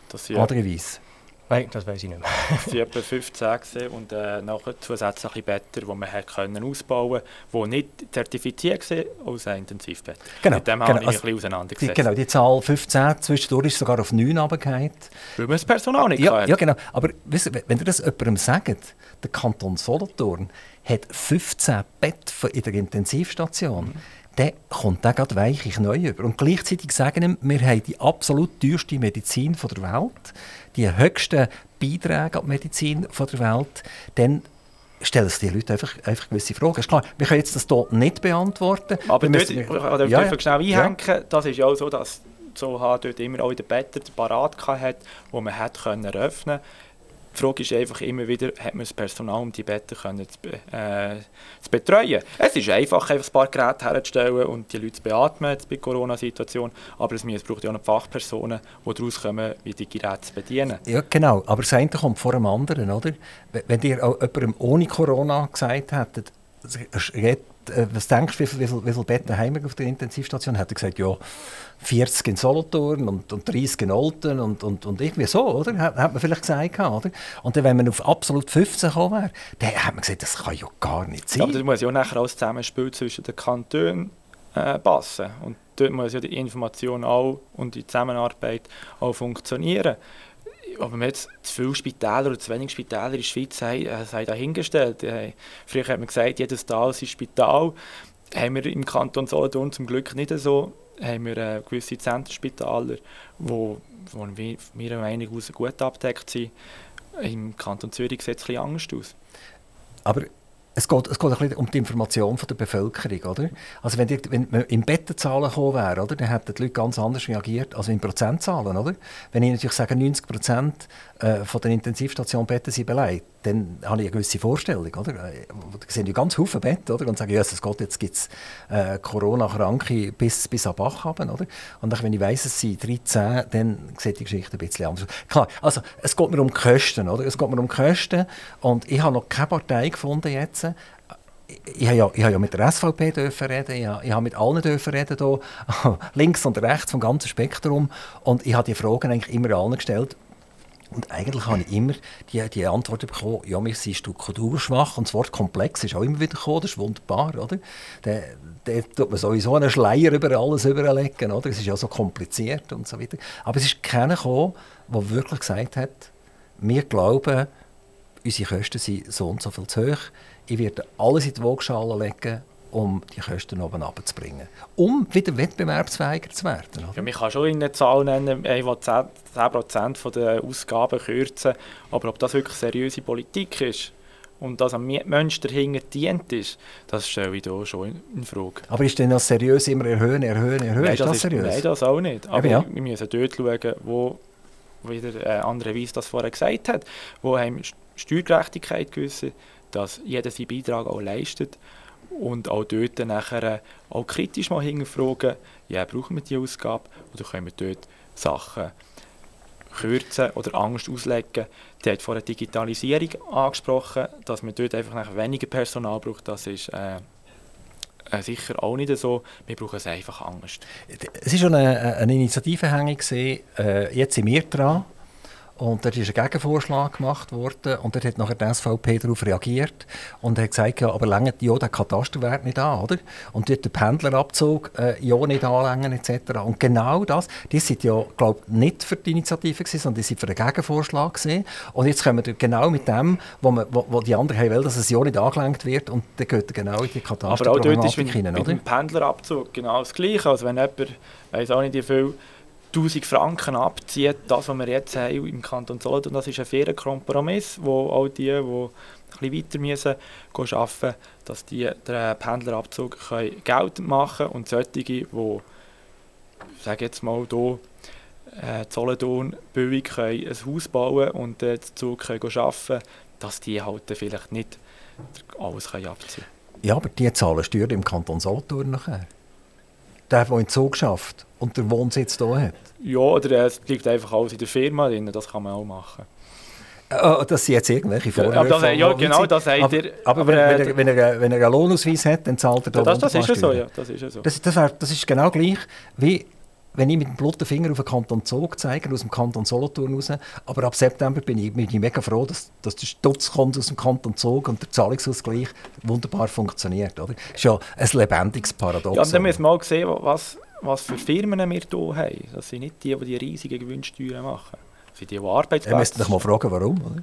Das ja. Adriweis. Nein, das weiß ich nicht mehr. es waren etwa 15 und äh, nachher zusätzliche Betten, die man können ausbauen konnte, die nicht zertifiziert waren als Intensivbett. Genau, Mit dem genau, habe ich also, ein auseinandergesetzt. Genau, die Zahl 15, zwischendurch ist sogar auf 9 runtergefallen. Weil man das Personal nicht ja, ja, genau. Aber weißt, wenn ihr das jemandem sagt, der Kanton Solothurn hat 15 Betten in der Intensivstation, mhm dann kommt der gerade weichig neu über. Und gleichzeitig sagen wir, wir haben die absolut teuerste Medizin der Welt, die höchsten Beiträge an die Medizin der Welt, dann stellen sich die Leute einfach, einfach gewisse Fragen. Ist klar, wir können jetzt das hier nicht beantworten. Aber dort, ich kann ja, ja, schnell einhängen, ja. das ist ja auch so, dass so dort immer auch in den Betten parat hatte, wo man hat können öffnen die Frage ist einfach immer wieder, hat man das Personal, um die Betten können zu, äh, zu betreuen? Es ist einfach, einfach ein paar Geräte herzustellen und die Leute zu beatmen bei der Corona-Situation, aber es braucht ja auch noch Fachpersonen, die daraus kommen, wie die Geräte zu bedienen. Ja, genau. Aber das eine kommt vor dem anderen, oder? Wenn ihr auch jemandem ohne Corona gesagt hättet, äh, was denkst du, wie, wie viele Betten haben wir auf der Intensivstation? Hat er gesagt, ja, 40 in Solothurn und, und 30 in Olten und, und, und irgendwie so, oder? Hat, hat man vielleicht gesagt, oder? Und dann, wenn man auf absolut 15 gekommen wäre, dann hat man gesagt, das kann ja gar nicht sein. Aber das muss ja auch nachher alles Zusammenspiel zwischen den Kantonen äh, passen. Und dort muss ja die Information auch und die Zusammenarbeit auch funktionieren ob wir jetzt zu viele Spitäler oder zu wenig Spitäler in der Schweiz haben, äh, sei dahingestellt. Äh, früher hat man gesagt, jedes Tal ist ein Spital. Haben wir im Kanton Solothurn zum Glück nicht so. Haben wir äh, gewisse Zentrumspitaler, wo, wo wir meiner Meinung nach gut abdeckt sind. Im Kanton Zürich sieht es bisschen anders aus. Aber es geht, es geht ein bisschen um die Information von der Bevölkerung, oder? Also wenn, die, wenn man in Bettenzahlen gekommen wäre, oder, dann hätten die Leute ganz anders reagiert als in Prozentzahlen, oder? Wenn ich natürlich sage, 90 Prozent äh, von den Intensivstationbetten sind belegt, dann habe ich eine gewisse Vorstellung, oder? Da sehen ja ganz viele Betten, oder? Und sagen, es geht, jetzt gibt es äh, Corona-Kranke bis, bis ab Bach haben, oder? Und dann, wenn ich weiss, es sind 13, dann sieht die Geschichte ein bisschen anders. Klar, also es geht mir um Kosten, oder? Es geht mir um Kosten und ich habe noch keine Partei gefunden jetzt, ich habe ja, ich habe ja mit der SVP dürfen reden, ich habe, ich habe mit allen dürfen reden, hier, links und rechts vom ganzen Spektrum. Und ich habe die Fragen eigentlich immer allen gestellt. Und eigentlich habe ich immer die, die Antwort bekommen, ja, wir sind strukturschwach und das Wort komplex ist auch immer wieder gekommen, das ist wunderbar, oder? Da, da tut man sowieso einen Schleier über alles überlegen, oder? Es ist ja so kompliziert und so weiter. Aber es ist keiner gekommen, der wirklich gesagt hat, wir glauben, unsere Kosten sind so und so viel zu hoch, ich werde alles in die Waagschale legen, um die Kosten oben abzubringen. Um wieder wettbewerbsfähiger zu werden. Oder? Ja, man kann schon eine Zahl nennen, ich will 10%, 10 der Ausgaben kürzen, aber ob das wirklich seriöse Politik ist und dass am Mensch dahinter dient ist, das stelle ich hier schon in Frage. Aber ist denn das seriös immer erhöhen, erhöhen, erhöhen? Nein, ist das, das seriös? Ist, nein, das auch nicht. Aber ja. wir müssen dort schauen, wo wieder äh, andere Weiss das vorher gesagt hat, wo haben Steuergerechtigkeit gewissen dass jeder seinen Beitrag auch leistet und auch dort nachher auch kritisch mal hinterfragen, ja, brauchen wir diese Ausgabe oder können wir dort Sachen kürzen oder Angst auslegen. Die hat vorher Digitalisierung angesprochen, dass man dort einfach weniger Personal braucht, das ist äh, äh, sicher auch nicht so. Wir brauchen es einfach Angst. Es war schon eine, eine Initiative hängig, äh, jetzt sind wir dran Und dort ist ein Gegenvorschlag gemacht worden und dort hat nachher die SVP darauf reagiert und hat gesagt, ja, aber längert ja den Katasterwert nicht an, oder? Und dort den Pendlerabzug äh, ja nicht anlängen etc. Und genau das, die sind ja, glaube ich, nicht für die Initiative gewesen, sondern die sind für den Gegenvorschlag gewesen. Und jetzt kommen wir genau mit dem, wo, man, wo, wo die anderen haben wollen, dass es ja nicht angelenkt wird und dann geht genau in die Katasterproblematik hinein, oder? mit dem Pendlerabzug genau das Gleiche. Also wenn jemand, weiß auch nicht wie viel, 1000 Franken abzieht, das, was wir jetzt haben im Kanton Solothurn, das ist ein fairer Kompromiss, wo auch die, die weiter müssen, arbeiten dass die den Pendlerabzug können Geld machen können und solche, die, sage jetzt mal hier, äh, Solothurn können ein Haus bauen und den Zug können arbeiten dass die halt vielleicht nicht alles können abziehen können. Ja, aber die zahlen Steuern im Kanton Solothurn nachher der, der den Zug schafft und den Wohnsitz hier hat? Ja, oder es liegt einfach alles in der Firma drin, das kann man auch machen. Oh, das sind jetzt irgendwelche Vorwürfe. Das, ja, genau, das sagt ihr. Aber, aber wenn, er, wenn, er, wenn er einen Lohnausweis hat, dann zahlt er da das, das ist ja so, ja. Das ist, ja so. Das, das, wär, das ist genau gleich, wie wenn ich mit dem blutigen Finger auf den Kanton Zug zeige, aus dem Kanton Solothurn raus, aber ab September bin ich, bin ich mega froh, dass, dass der Stutz kommt aus dem Kanton Zug und der Zahlungsausgleich wunderbar funktioniert. Oder? Das ist ja ein lebendiges Paradox. Ja, dann müssen wir mal sehen, was, was für Firmen wir hier haben. Das sind nicht die, die die riesigen Gewinnsteuern machen. Das sind die, die Arbeitsplätze... Ihr müsst euch mal fragen, warum. Oder?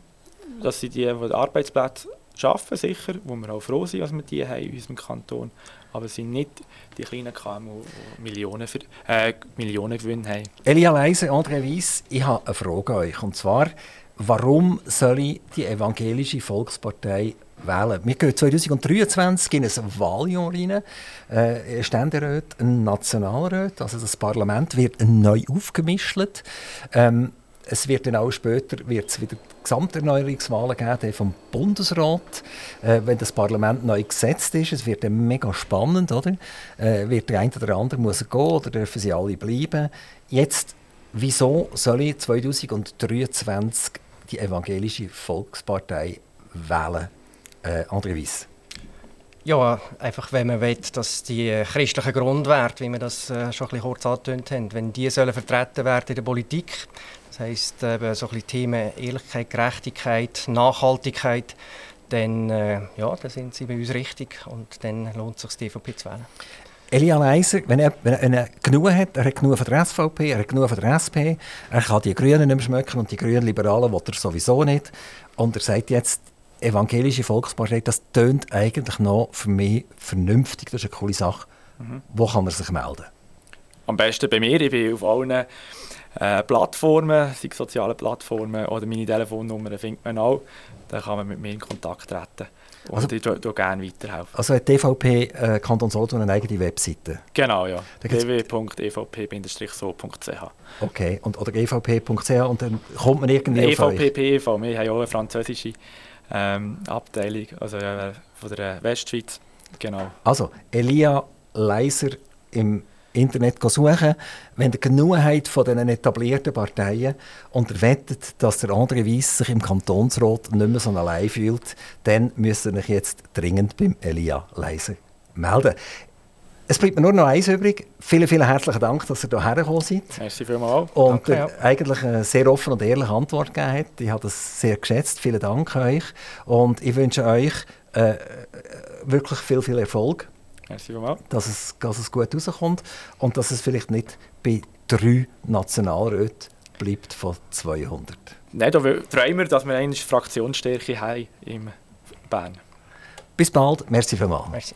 Das sind die, die Arbeitsplätze schaffen, sicher, wo wir auch froh sind, dass wir die haben in unserem Kanton aber es sind nicht die kleinen KMU, die Millionen, für, äh, Millionen Gewinn haben. Elia Leise, André Weiss, ich habe eine Frage an euch. Und zwar, warum soll ich die evangelische Volkspartei wählen? Wir gehen 2023 in ein Wahljahr rein. Äh, Ständerat, ein Nationalrat, also das Parlament wird neu aufgemischt. Ähm, es wird dann auch später wird's wieder Gesamterneuerungswahlen geben vom Bundesrat, äh, wenn das Parlament neu gesetzt ist. Es wird dann mega spannend, oder? Äh, wird der eine oder andere muss gehen oder dürfen sie alle bleiben? Jetzt, wieso soll ich 2023 die evangelische Volkspartei wählen? Äh, André Weiss. Ja, einfach wenn man will, dass die christlichen Grundwerte, wie wir das äh, schon ein bisschen kurz angetönt haben, wenn die sollen vertreten werden in der Politik, das heisst eben so ein bisschen Themen Ehrlichkeit, Gerechtigkeit, Nachhaltigkeit, dann, äh, ja, dann sind sie bei uns richtig und dann lohnt es sich, die EVP zu wählen. Elia Leiser, wenn er, wenn er genug hat, er hat genug von der SVP, er hat genug von der SP, er kann die Grünen nicht mehr schmecken und die Grünen Liberalen will er sowieso nicht. Und er sagt jetzt, evangelische Volkspartei, das tönt eigentlich noch für mich vernünftig, das ist eine coole Sache. Mhm. Wo kann er sich melden? Am besten bei mir, ich bin auf allen äh, Plattformen, sei soziale Plattformen oder meine Telefonnummer findet man auch. Da kann man mit mir in Kontakt treten. Und also, ich tue, gerne weiterhelfen. Also hat die EVP äh, Kanton Solothurn eine eigene Webseite? Genau, ja. www.evp-so.ch Okay, und, oder evp.ch und dann kommt man irgendwie EVP, auf EVP, PEV, wir haben auch eine französische ähm, Abteilung, also äh, von der Westschweiz. Genau. Also, Elia Leiser im Internet suchen, wenn ihr genug habt von diesen etablierten Parteien und ihr wettet, dass der andere Weiss sich im Kantonsrat nicht mehr so allein fühlt, dann müsst ihr euch jetzt dringend beim Elia Leiser melden. Es bleibt mir nur noch eins übrig. Vielen, vielen herzlichen Dank, dass ihr hierher gekommen seid. Merci vielmals. Und Danke, ja. eigentlich eine sehr offene und ehrliche Antwort gegeben habt. Ich habe das sehr geschätzt. Vielen Dank euch. Und ich wünsche euch äh, wirklich viel, viel Erfolg. Merci vielmals. Dass es, dass es gut rauskommt und dass es vielleicht nicht bei drei Nationalräten bleibt von 200. Nein, da freuen wir, dass wir eine Fraktionsstärke haben in Bern. Bis bald. Merci vielmals. Merci.